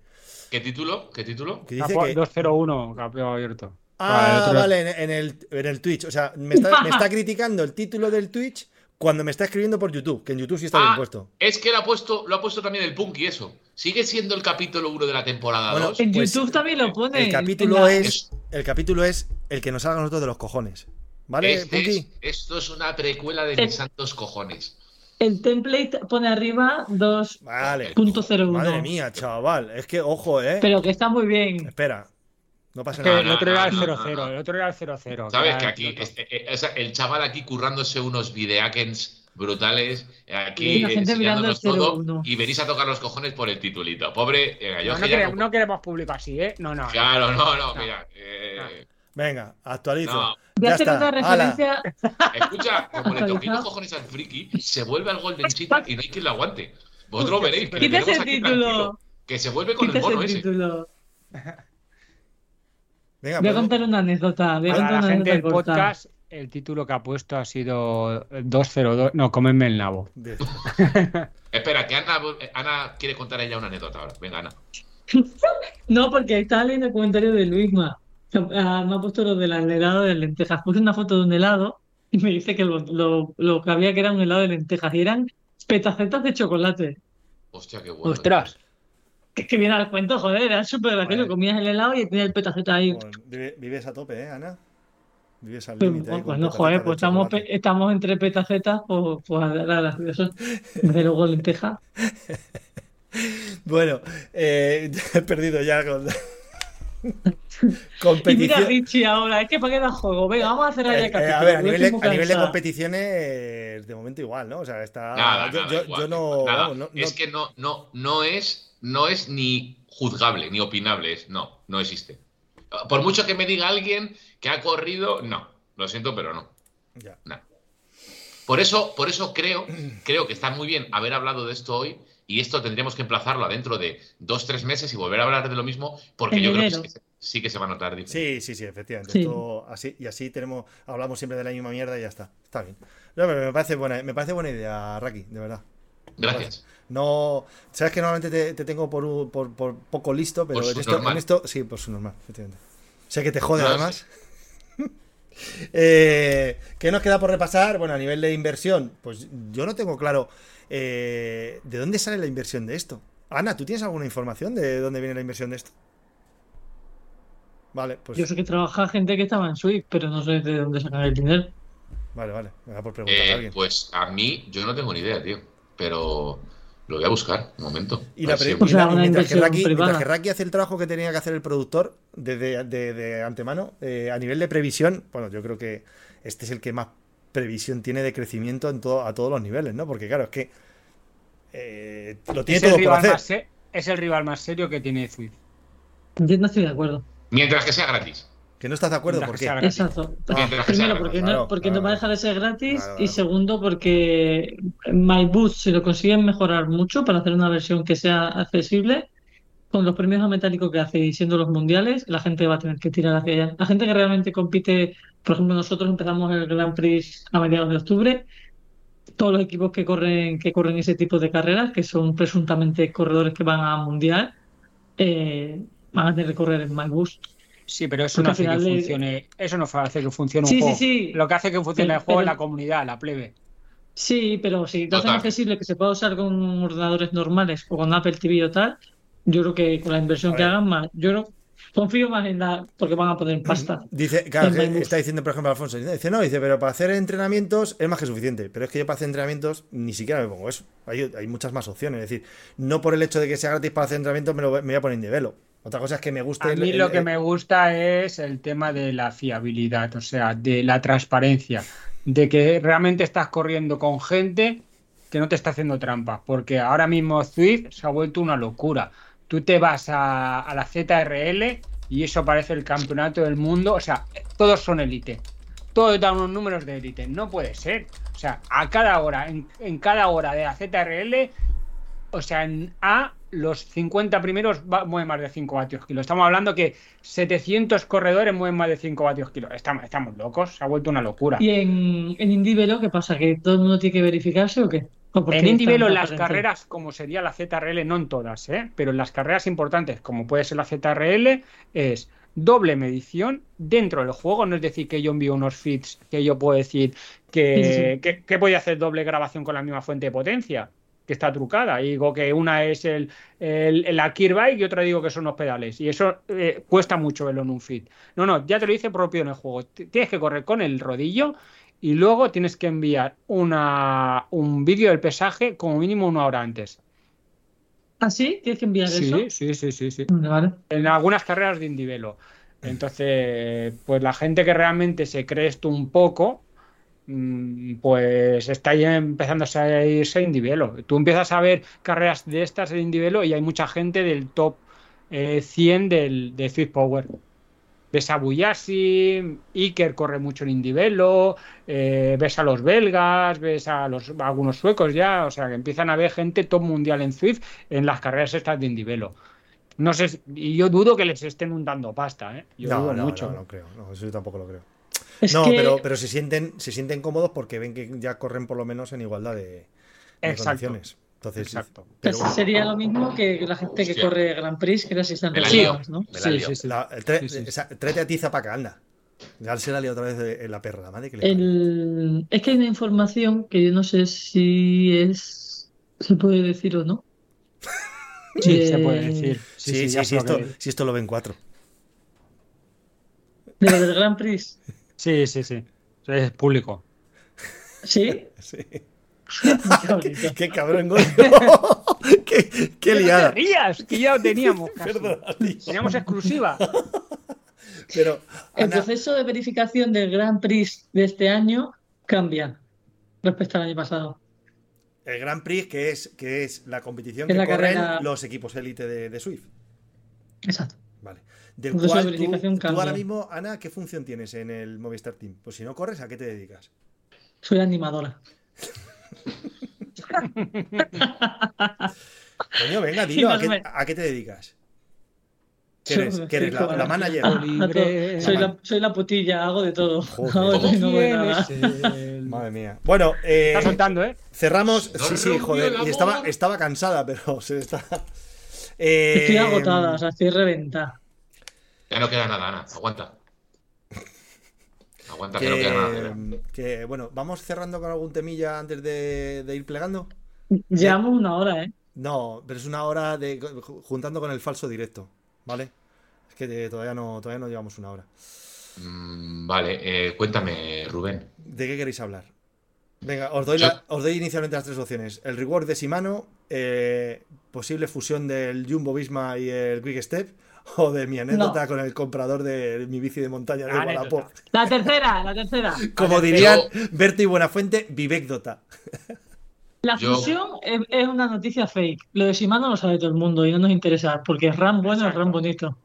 ¿Qué título? ¿Qué título? Que dice Capo- que. 201, campeón abierto. Ah, vale, en, en el, en el Twitch. O sea, me está, me está criticando el título del Twitch cuando me está escribiendo por YouTube. Que en YouTube sí está bien Ah, puesto. es que lo ha puesto, lo ha puesto también el Punky eso. Sigue siendo el capítulo 1 de la temporada Bueno, 2. En Pues, YouTube también lo pone. El capítulo la- es. El capítulo es el que nos salga a nosotros de los cojones. ¿Vale, Este Punky? es- esto es una precuela de Eh. mis santos cojones. El template pone arriba 2.01. Vale. Punto cero uno. Madre mía, chaval. Es que, ojo, eh. Pero que está muy bien. Espera. No pasa nada. el otro era el no, no, 0-0, no. el otro era el 0-0. ¿Sabes? Que el aquí, este, eh, sea, el chaval aquí currándose unos videakens brutales, eh, Y aquí enseñándonos todo, 01. y venís a tocar los cojones por el titulito. Pobre, eh, yo No, que queremos, no- no queremos público así, ¿eh? No, no. Claro, no, no, No. mira. eh, Venga, actualizo. No. Voy a Ya hacer está. una referencia. Escucha, como le toqué los cojones al friki, se vuelve al Golden Cheetah y no hay quien lo aguante. Vosotros veréis, Quítese tenemos el título. que se vuelve con el mono el ese. título. Venga, Voy a pues- contar una anécdota. Voy a contar una del anécdota corta. podcast, el título que ha puesto ha sido 202. No, comerme el nabo. Espera, que Ana, Ana quiere contar ella una anécdota ahora. Venga, Ana. No, porque estaba leyendo el comentario de Luisma. Ah, me ha puesto lo del helado de lentejas. Puse una foto de un helado y me dice que lo, lo- lo que había que era un helado de lentejas y eran petacetas de chocolate. Hostia, qué bueno. Ostras. Que es que viene al cuento, joder, era súper gracioso. Vale. Comías el helado y tenía el petaceta ahí. Bueno, vives a tope, ¿eh, Ana? Vives al Pues, límite. ahí con bueno, petacetas joder, de pues estamos, estamos entre petacetas, pues, pues era gracioso. De luego lentejas. Bueno, eh, he perdido ya con. Y mira competición. Richie ahora, es que para qué da juego. Venga, vamos a hacer Eh, allá eh, a ver, a nivel, de, a nivel de competiciones, de momento igual, ¿no? O sea, está. Nada, yo, nada, yo- igual, yo no, nada. vamos, no- no- Es que no, no, no es, no es ni juzgable, ni opinable. Es, no, no existe. Por mucho que me diga alguien que ha corrido, no. Lo siento, pero no. Ya. No. Por eso, por eso creo, creo que está muy bien haber hablado de esto hoy. Y esto tendríamos que emplazarlo a dentro de dos, tres meses y volver a hablar de lo mismo, porque En yo creo que sí, que se va a notar diferente. Sí, sí, sí, efectivamente. Sí. Esto, así, y así tenemos, hablamos siempre de la misma mierda y ya está. Está bien. No, pero me parece buena, me parece buena idea, Raki, de verdad. Gracias. No, sabes que normalmente te, te tengo por, un- por, por poco listo, pero Por en esto, en esto, sí, por su normal, efectivamente. Sé que te jode No, además. Eh, ¿Qué nos queda por repasar? Bueno, a nivel de inversión, pues yo no tengo claro eh, de dónde sale la inversión de esto. Ana, ¿tú tienes alguna información de dónde viene la inversión de esto? Vale, pues Yo sé que trabaja gente que estaba en Swift, pero no sé de dónde sacan el dinero. vale, vale. Me da por preguntar a Eh, alguien. pues a mí, yo no tengo ni idea, tío. Pero lo voy a buscar, un momento. Y, la si- O sea, y que Raki, mientras que Raki hace el trabajo que tenía que hacer el productor desde de, de antemano, eh, a nivel de previsión, bueno, yo creo que este es el que más previsión tiene de crecimiento en todo, a todos los niveles, ¿no? Porque claro, es que eh, lo tiene Es el, todo por hacer. más es el rival más serio que tiene Swift. Yo no estoy de acuerdo. Mientras que sea gratis. Que no estás de acuerdo, Mientras ¿por que qué? sea gratis. Exacto. Mientras que sea Primero, porque, Claro, no, porque claro, no va a dejar de ser gratis. Claro, Y segundo, porque MyBoost, si lo consiguen mejorar mucho para hacer una versión que sea accesible, con los premios a metálico que hace y siendo los mundiales, la gente va a tener que tirar hacia allá. La gente que realmente compite, por ejemplo, nosotros empezamos el Grand Prix a mediados de octubre. Todos los equipos que corren, que corren ese tipo de carreras, que son presuntamente corredores que van a mundial, eh, van a tener que correr en MyBoost. Sí, pero eso Porque no hace que funcione. Eso no hace que funcione un Sí, sí, juego. sí. Lo que hace que funcione Pero- el juego es la comunidad, la plebe. Sí, pero si hacen Total. accesible que se pueda usar con ordenadores normales o con Apple TV o tal, yo creo que con la inversión que hagan más, yo creo Confío más en la. Porque van a poner pasta. Dice, claro, está diciendo, por ejemplo, Alfonso, dice, no, dice, pero para hacer entrenamientos es más que suficiente. Pero es que yo para hacer entrenamientos ni siquiera me pongo eso. Hay, hay muchas más opciones. Es decir, no por el hecho de que sea gratis para hacer entrenamientos me, lo, me voy a poner en develo. Otra cosa es que me guste A mí el- lo que el- me gusta es el tema de la fiabilidad, o sea, de la transparencia, de que realmente estás corriendo con gente que no te está haciendo trampa, porque ahora mismo Zwift se ha vuelto una locura. Tú te vas a, la ZRL y eso parece el campeonato del mundo, o sea, todos son élite, todos dan unos números de élite, no puede ser. O sea, a cada hora, en, en cada hora de la ZRL, o sea, en A, los 50 primeros va- mueven más de 5 vatios kilo. Estamos hablando que 700 corredores mueven más de 5 vatios kilo. Estamos, estamos locos, se ha vuelto una locura. ¿Y en, en Indivelo qué pasa? ¿Que todo el mundo tiene que verificarse o qué? ¿O En Indy Velo, están en las carreras, como sería la ZRL, no en todas, ¿eh? pero en las carreras importantes, como puede ser la ZRL, es doble medición dentro del juego. No es decir que yo envío unos feeds que yo puedo decir que, Sí, sí, sí. que, que voy a hacer doble grabación con la misma fuente de potencia, que está trucada. Y digo que una es el, el, la Gearbike y otra digo que son los pedales. Y eso eh, cuesta mucho verlo en un feed. No, no, ya te lo dice propio en el juego. T- Tienes que correr con el rodillo y luego tienes que enviar una, un vídeo del pesaje como mínimo una hora antes. ¿Ah, sí? ¿Tienes que enviar eso? Sí, sí, sí, sí. Vale. En algunas carreras de Indivelo. Entonces, pues la gente que realmente se cree esto un poco, pues está ya empezando a irse a Indivelo. Tú empiezas a ver carreras de estas en Indivelo y hay mucha gente del top eh, 100 del, de Swift Power. Ves a Buyasi, Iker corre mucho en Indivelo, eh, ves a los belgas, ves a, los, a algunos suecos ya, o sea que empiezan a ver gente top mundial en Swift en las carreras estas de Indivelo. No sé, y yo dudo que les estén dando pasta, ¿eh? Yo no, dudo no, mucho. no, no creo. No, eso yo tampoco lo creo. Es no, que pero, pero se sienten, se sienten cómodos porque ven que ya corren por lo menos en igualdad de, de Exacto. condiciones. Entonces, Exacto. pero pues sería lo mismo que la gente que corre Grand Prix, que las están lío. ¿no? Sí, sí, sí. la- el tre- Sí, sí. esa- tráete a tiza para acá, anda. Ya se la liado otra vez de- en la perra, la madre que le parió. El... Es que hay una información que yo no sé si es... se puede decir o no. Sí, se Eh, puede decir. Sí, Sí, sí, lo esto, que- si esto lo ven cuatro. De lo del Grand Prix. sí, sí, sí. Es público. ¿Sí? Sí. Cabrito. Qué cabrón, Goyo. qué, qué ¡No liada. te rías! Que ya lo teníamos. casi. Perdona, tío. Teníamos exclusiva. Pero, El proceso de verificación del Grand Prix de este año cambia respecto al año pasado. el Grand Prix, que es, que es la competición Es que la corren carrera- los equipos élite de, de Swift. Exacto. Vale. Del cual tú, tú ahora mismo, Ana, ¿qué función tienes en el Movistar Team? Pues si no corres, ¿a qué te dedicas? Soy animadora. Coño, venga, dilo, ¿a qué, a te dedicas? ¿Qué eres? ¿Qué eres? soy ¿La, manager? Libre. Soy la, soy la putilla, hago de todo. Joder. Hago de todo y no ¿Cómo voy nada. tienes el- Madre mía. Bueno, eh, Está soltando, ¿eh? cerramos. No sí, sí, joder. Y estaba, estaba cansada, pero se está. Eh, Estoy agotada, o sea, estoy reventada. Ya no queda nada, Ana. Aguanta. Aguanta, que, que, no queda nada. que, bueno, vamos cerrando con algún temilla antes de, de ir plegando. Llevamos una hora, ¿eh? No, pero es una hora de juntando con el falso directo, ¿vale? Es que eh, todavía no, todavía no llevamos una hora. Mm, vale, eh, cuéntame, Rubén. ¿De qué queréis hablar? Venga, os doy, Yo- la- os doy inicialmente las tres opciones. El reward de Shimano, eh, posible fusión del Jumbo Visma y el Quick Step, o de mi anécdota con el comprador de mi bici de montaña de. Wallapop. La tercera, la tercera. Como dirían Berto y Buenafuente, Vivecdota. La Yo- fusión es, es una noticia fake. Lo de Shimano lo sabe todo el mundo y no nos interesa, porque es RAM bueno, es RAM bonito.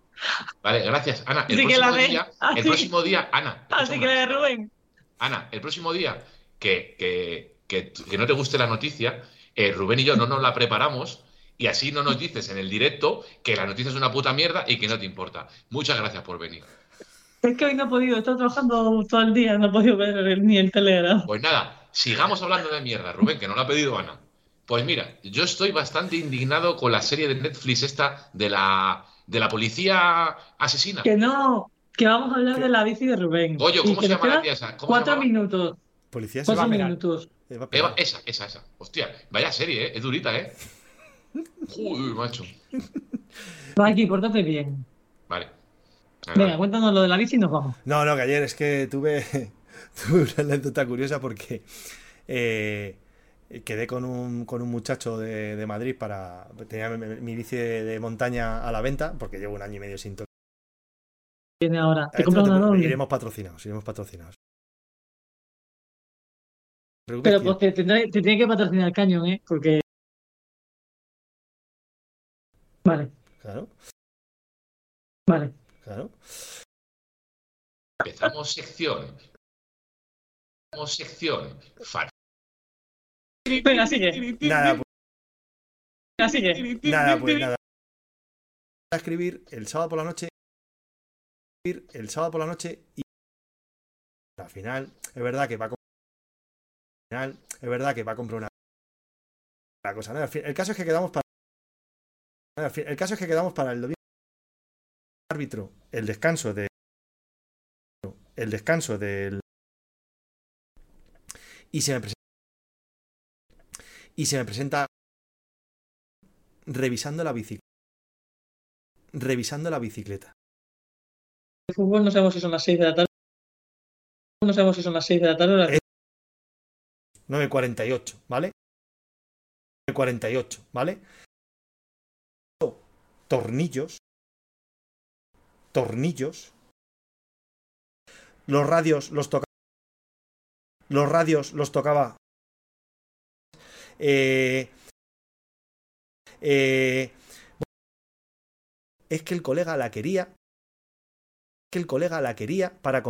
Vale, gracias, Ana. El Así que la próximo día, Así- el próximo día, Ana, Así que la de Rubén. Ana, el próximo día que, que, que, que no te guste la noticia, eh, Rubén y yo no nos la preparamos y así no nos dices en el directo que la noticia es una puta mierda y que no te importa. Muchas gracias por venir. Es que hoy no he podido, he estado trabajando todo el día, no he podido ver ni el Telegram. Pues nada, sigamos hablando de mierda, Rubén, que no lo ha pedido Ana. Pues mira, yo estoy bastante indignado con la serie de Netflix esta de la, de la policía asesina. Que no, que vamos a hablar de la bici de Rubén. Goyo, ¿cómo se llama la tía esa? ¿Cómo se Cuatro minutos. Policía Cuatro minutos. Eva, esa, esa, esa. Hostia, vaya serie, ¿eh? Es durita, ¿eh? Joder, macho. Maki, pórtate bien. Vale. Venga, cuéntanos lo de la bici y nos vamos. No, no, que ayer es que tuve, tuve una anécdota curiosa porque eh, quedé con un, con un muchacho de, de Madrid para. Tenía mi, mi bici de, de montaña a la venta porque llevo un año y medio sin tocar. Viene ahora. ¿Te Esto compras una doble? Iremos patrocinados, iremos patrocinados. Pero pues te tiene que patrocinar el cañón, ¿eh? Porque. Vale, Claro, vale. claro. Empezamos secciones. Empezamos secciones. Fa- Venga, sigue. Nada, pues, Venga, sigue. nada, pues nada. A escribir el sábado por la noche. escribir El sábado por la noche y. Al final, es verdad que va a comprar. Al final, es verdad que va a comprar una. La cosa, ¿no? El caso es que quedamos para. El caso es que quedamos para el domingo. Árbitro, el descanso de. El descanso del. Y se me presenta. Y se me presenta. Revisando la bicicleta. Revisando la bicicleta. El fútbol no sabemos si son las 6 de la tarde. No sabemos si son las 6 de la tarde o las Eh, 9.48, ¿vale? 9.48, ¿vale? Tornillos. Tornillos. Los radios los tocaba. Los radios los tocaba. Eh, eh, es que el colega la quería. Que el colega la quería para.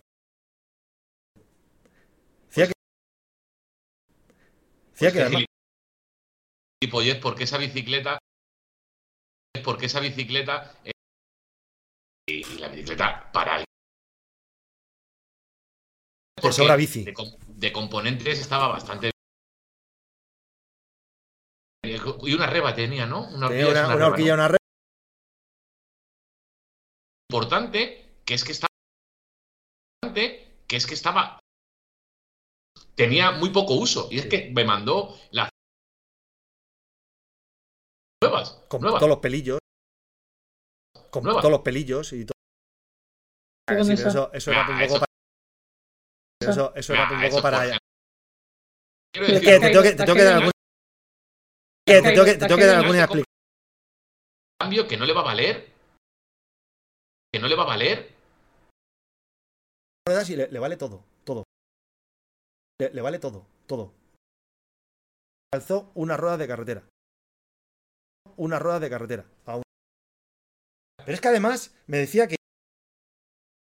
Decía que. Decía Pues que además- porque esa bicicleta. Porque esa bicicleta. eh, y, la bicicleta para el. Te sobra bici. De, com- de componentes estaba bastante. Y una reba tenía, ¿no? Una horquilla, una, una una reba, una red. importante que es que estaba que es que estaba tenía muy poco uso y es que me mandó las nuevas Con nuevas todos los pelillos. Con todos los pelillos y todo. Sí, eso, eso era Ah, un poco eso- para. Eso, eso era Nah, un eso poco para. Quiero Pero decir, Que te tengo que, te tengo que dar algún. Está que te caído, tengo que, está te tengo que dar caído. alguna explicación. cambio que no le va a valer que no le va a valer le, le vale todo, todo. Le, le vale todo, todo. Calzó una rueda de carretera. Una rueda de carretera. a un- Pero es que además me decía que.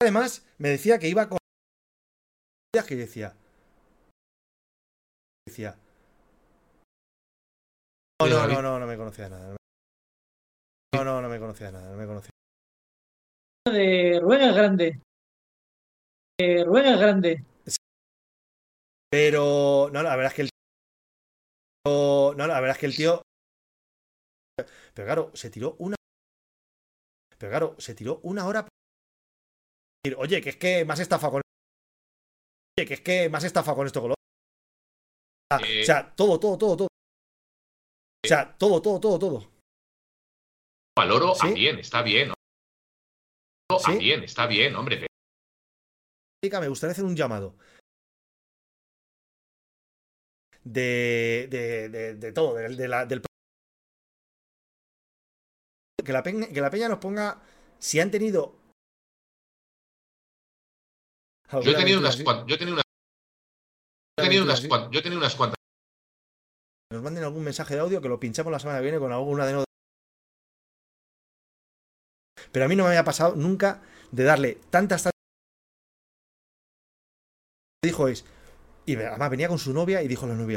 Además me decía que iba con. que decía. Decía. No, no, no, no, no me conocía de nada. No, no, no me conocía de nada, no me conocía. de el Grande. De el Grande. Pero no, la verdad es que el no, la verdad es que el tío pero claro, se tiró una pero claro, se tiró una hora oye, que es que más estafa con oye, que es que más estafa con esto con lo otro". Eh. o sea, todo, todo, todo, todo. O sea, todo, todo, todo, todo. valoro ¿Sí? a bien está bien ¿no? ¿Sí? a bien está bien hombre me gustaría hacer un llamado. De, de, de, de todo, de, de la, del... Que la, peña, que la peña nos ponga si han tenido... yo he tenido unas cuantas yo he tenido unas yo he tenido unas cuantas yo he tenido unas cuantas. Nos manden algún mensaje de audio que lo pinchamos la semana que viene con alguna de no- Pero a mí no me había pasado nunca de darle tantas... tantas- Dijo es... Y además venía con su novia y dijo a la novia...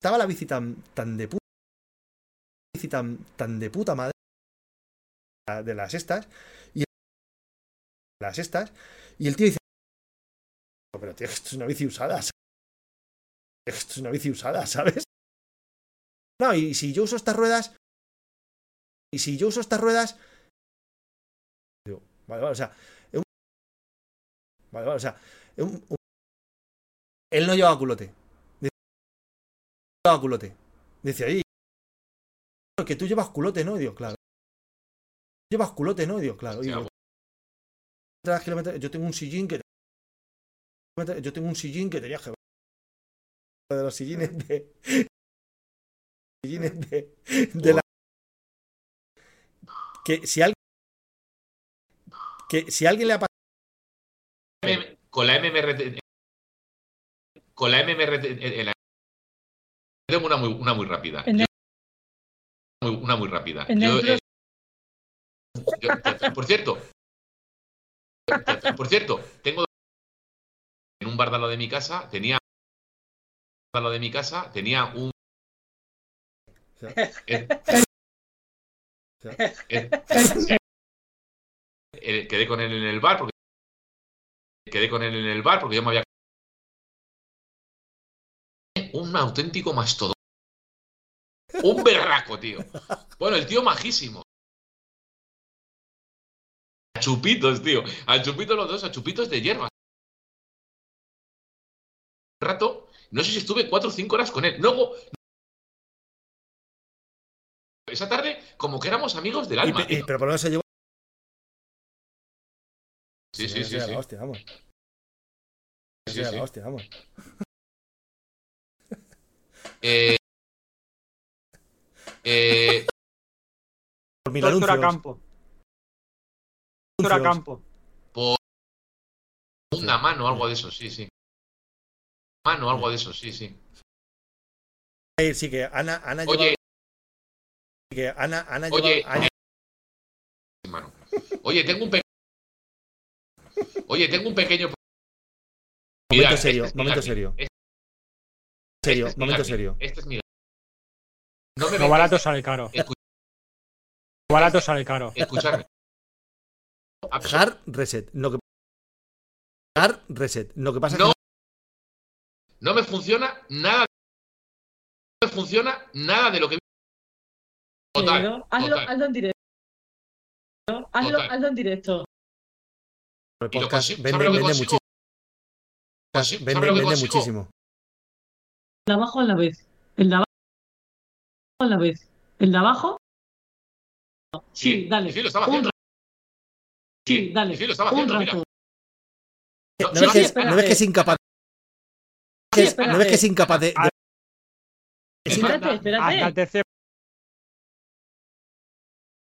Estaba la bici tan, tan de puta... tan, tan de puta madre... De las estas... Y... Las estas... Y el tío dice... Pero tío, esto es una bici usada. Esto es una bici usada, ¿sabes? No, y si yo uso estas ruedas... Y si yo uso estas ruedas... Digo, vale, vale, o sea... Vale, vale, o sea... Él no llevaba culote. Dice, No llevaba culote. Dice, oye... Que tú llevas culote, ¿no? Y digo, claro. Llevas culote, ¿no? Y digo, claro. y digo, "Tras kilómetros- yo tengo un sillín que. Yo tengo un sillín que tenía que. De los sillines de. Sillines de. de la. Que si alguien. Que si alguien le ha pasado. Con la MMRT. Con la MMRT. en la- Tengo una muy, una muy rápida. Yo- muy- una muy rápida. En Yo, el- eh, yo- por cierto. Por cierto, tengo. En un bar de de mi casa tenía. Lado de mi casa tenía un. eh, eh, eh, quedé con él en el bar porque quedé con él en el bar porque yo me había un auténtico mastodón un berraco tío bueno el tío majísimo a chupitos tío a chupitos los dos a chupitos de hierba un rato no sé si estuve cuatro o cinco horas con él luego esa tarde como que éramos amigos del alma y- pero por lo menos se llevó. sí sí sí, sí. hostia, vamos. Sí, sí. la hostia, vamos. Eh, eh, Por mil Doctor a anuncios. campo. Doctor a anuncios. campo. por una mano, algo de eso, sí, sí. Mano, algo de eso, sí, sí. Sí, que Ana, Ana Oye, lleva. Que Ana, Ana Oye, lleva años- mano. Oye, tengo un pequeño. Oye, tengo un pequeño. Momento serio, este momento serio. Este- serio, este es mi momento serio. Este es mi. No me Lo barato sale caro. Lo barato sale caro. escucharme. Hard reset. Lo que Hard reset. Lo que pasa No, es no me funciona nada. No me funciona nada de lo que. Total, hazlo, total. hazlo en directo. Hazlo, Total. hazlo en directo. que el podcast vende, ¿sabe lo que muchísimo. Vende, ¿sabe lo que muchísimo. El de abajo a la vez. El de a la vez. El de abajo. Sí, dale. Sí, lo estaba Un haciendo. rato. Sí, dale. Sí, lo estaba Un haciendo, mira. rato. No, ¿No Sí, ves, sí, que, espérate. ¿No ves que es incapaz? Sí, es- ¿No ves que es espérate. incapaz de.? de- es Espérate, Espérate,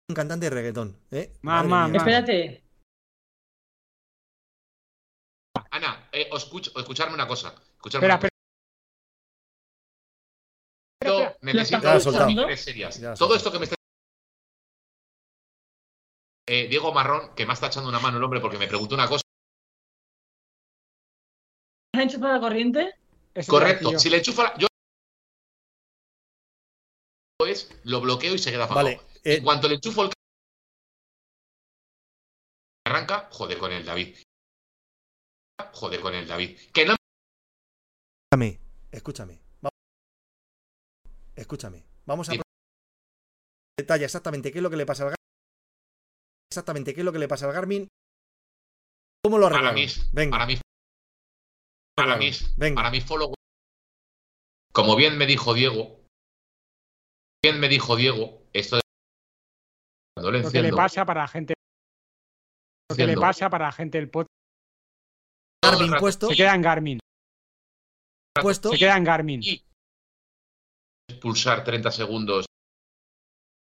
un cantante de reggaetón. ¿eh? Mamá. Espérate. Ana, eh, os escucho, escucharme una cosa. Espera, Escucharme una cosa. Necesito opiniones serias. Todo esto que me está eh, Diego Marrón, que me está echando una mano el hombre porque me preguntó una cosa. ¿Has enchufado la corriente? Eso Correcto. Si le enchufa la- yo es lo bloqueo y se queda apagado. Vale. eh, En cuanto le enchufo el arranca, joder con el David. Joder con el David. Que no escúchame. Escúchame. Escúchame. Vamos a. Sí. Detalla exactamente qué es lo que le pasa al Garmin. Exactamente qué es lo que le pasa al Garmin. ¿Cómo lo para arreglamos? mis, Venga. para mis, para mis, Venga. para mis followers. Como bien me dijo Diego, bien me dijo Diego, esto de cuando lo Lo que le enciendo, pasa para la gente. Lo que le enciendo, pasa para la gente del podcast. Garmin puesto. Se queda en Garmin. puesto. Se queda en Garmin. y pulsar 30 segundos,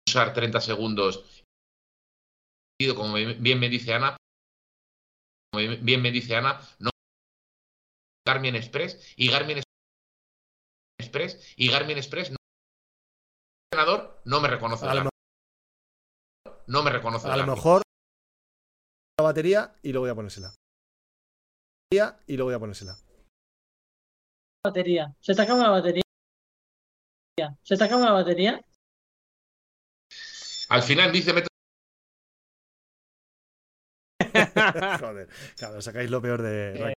pulsar 30 segundos, y como bien me dice Ana, como bien me dice Ana, no Garmin Express y Garmin Express y Garmin Express no, el ordenador no me reconoce A lo, no me reconoce a lo mejor. La batería y luego voy a ponérsela. Batería Y luego voy a ponérsela. Batería. Se te acaba la batería. Se te acaba la batería. Al final dice metro- Joder. Claro, sacáis lo peor de. Raki.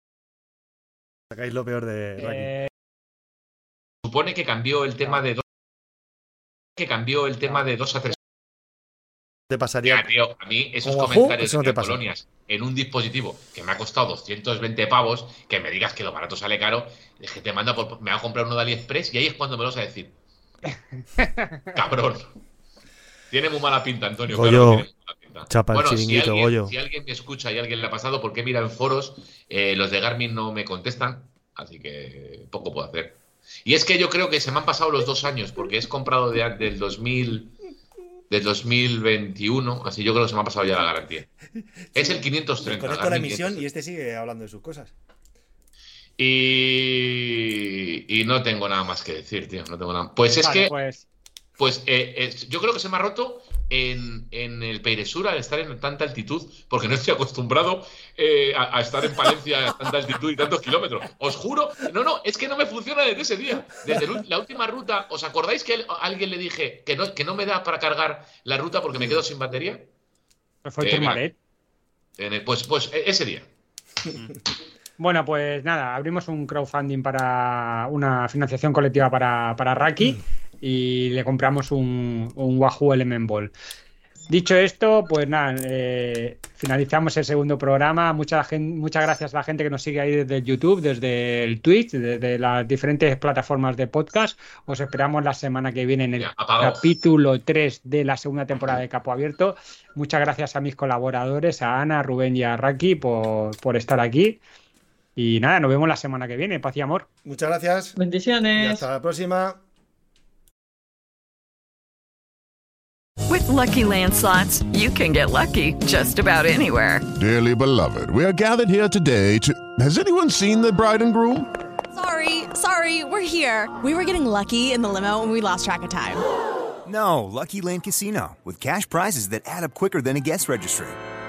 Sacáis lo peor de. Eh, supone que cambió el tema de dos que cambió el tema de dos a tres te pasaría. Ya, tío, a mí esos comentarios eso no de colonias en un dispositivo que me ha costado 220 pavos, que me digas que lo barato sale caro, es que te manda por, me va a comprar uno de AliExpress y ahí es cuando me lo vas a decir. Cabrón. Tiene muy mala pinta, Antonio. Digo claro yo- que tiene muy mala pinta. anécdota. Chapa el bueno, si chiringuito, alguien, Goyo. si alguien me escucha y alguien le ha pasado, porque mira en foros, eh, los de Garmin no me contestan, así que poco puedo hacer. Y es que yo creo que se me han pasado los dos años, porque es comprado de, del 2000, del 2021, así yo creo que se me ha pasado ya la garantía. Es el 530. Conecto la emisión 530. y este sigue hablando de sus cosas. Y, y no tengo nada más que decir, tío. No tengo nada. Pues es Vale, que, pues pues eh, yo creo que se me ha roto en, en el Peiresur al estar en tanta altitud, porque no estoy acostumbrado eh, a, a estar en Palencia a tanta altitud y tantos kilómetros. Os juro, no, no, es que no me funciona desde ese día. Desde la última ruta, ¿os acordáis que a alguien le dije que no, que no me da para cargar la ruta porque me quedo sin batería? pues fue Eh, el- pues, pues e- ese día. Bueno, pues nada, abrimos un crowdfunding para una financiación colectiva para, para Raki y le compramos un, un Wahoo Element Ball. Dicho esto, pues nada, eh, finalizamos el segundo programa. Mucha gen- muchas gracias a la gente que nos sigue ahí desde el YouTube, desde el Twitch, desde las diferentes plataformas de podcast. Os esperamos la semana que viene en el capítulo 3 de la segunda temporada de Capo Abierto. Muchas gracias a mis colaboradores, a Ana, a Rubén y a Raki por, por estar aquí. Y nada, nos vemos la semana que viene. Paz y amor. Muchas gracias. Y Bendiciones. hasta la próxima. With Lucky Land slots, you can get lucky just about anywhere. Dearly beloved, we are gathered here today to. Has anyone seen the bride and groom? Sorry, sorry, we're here. We were getting lucky in the limo and we lost track of time. No, Lucky Land Casino, with cash prizes that add up quicker than a guest registry.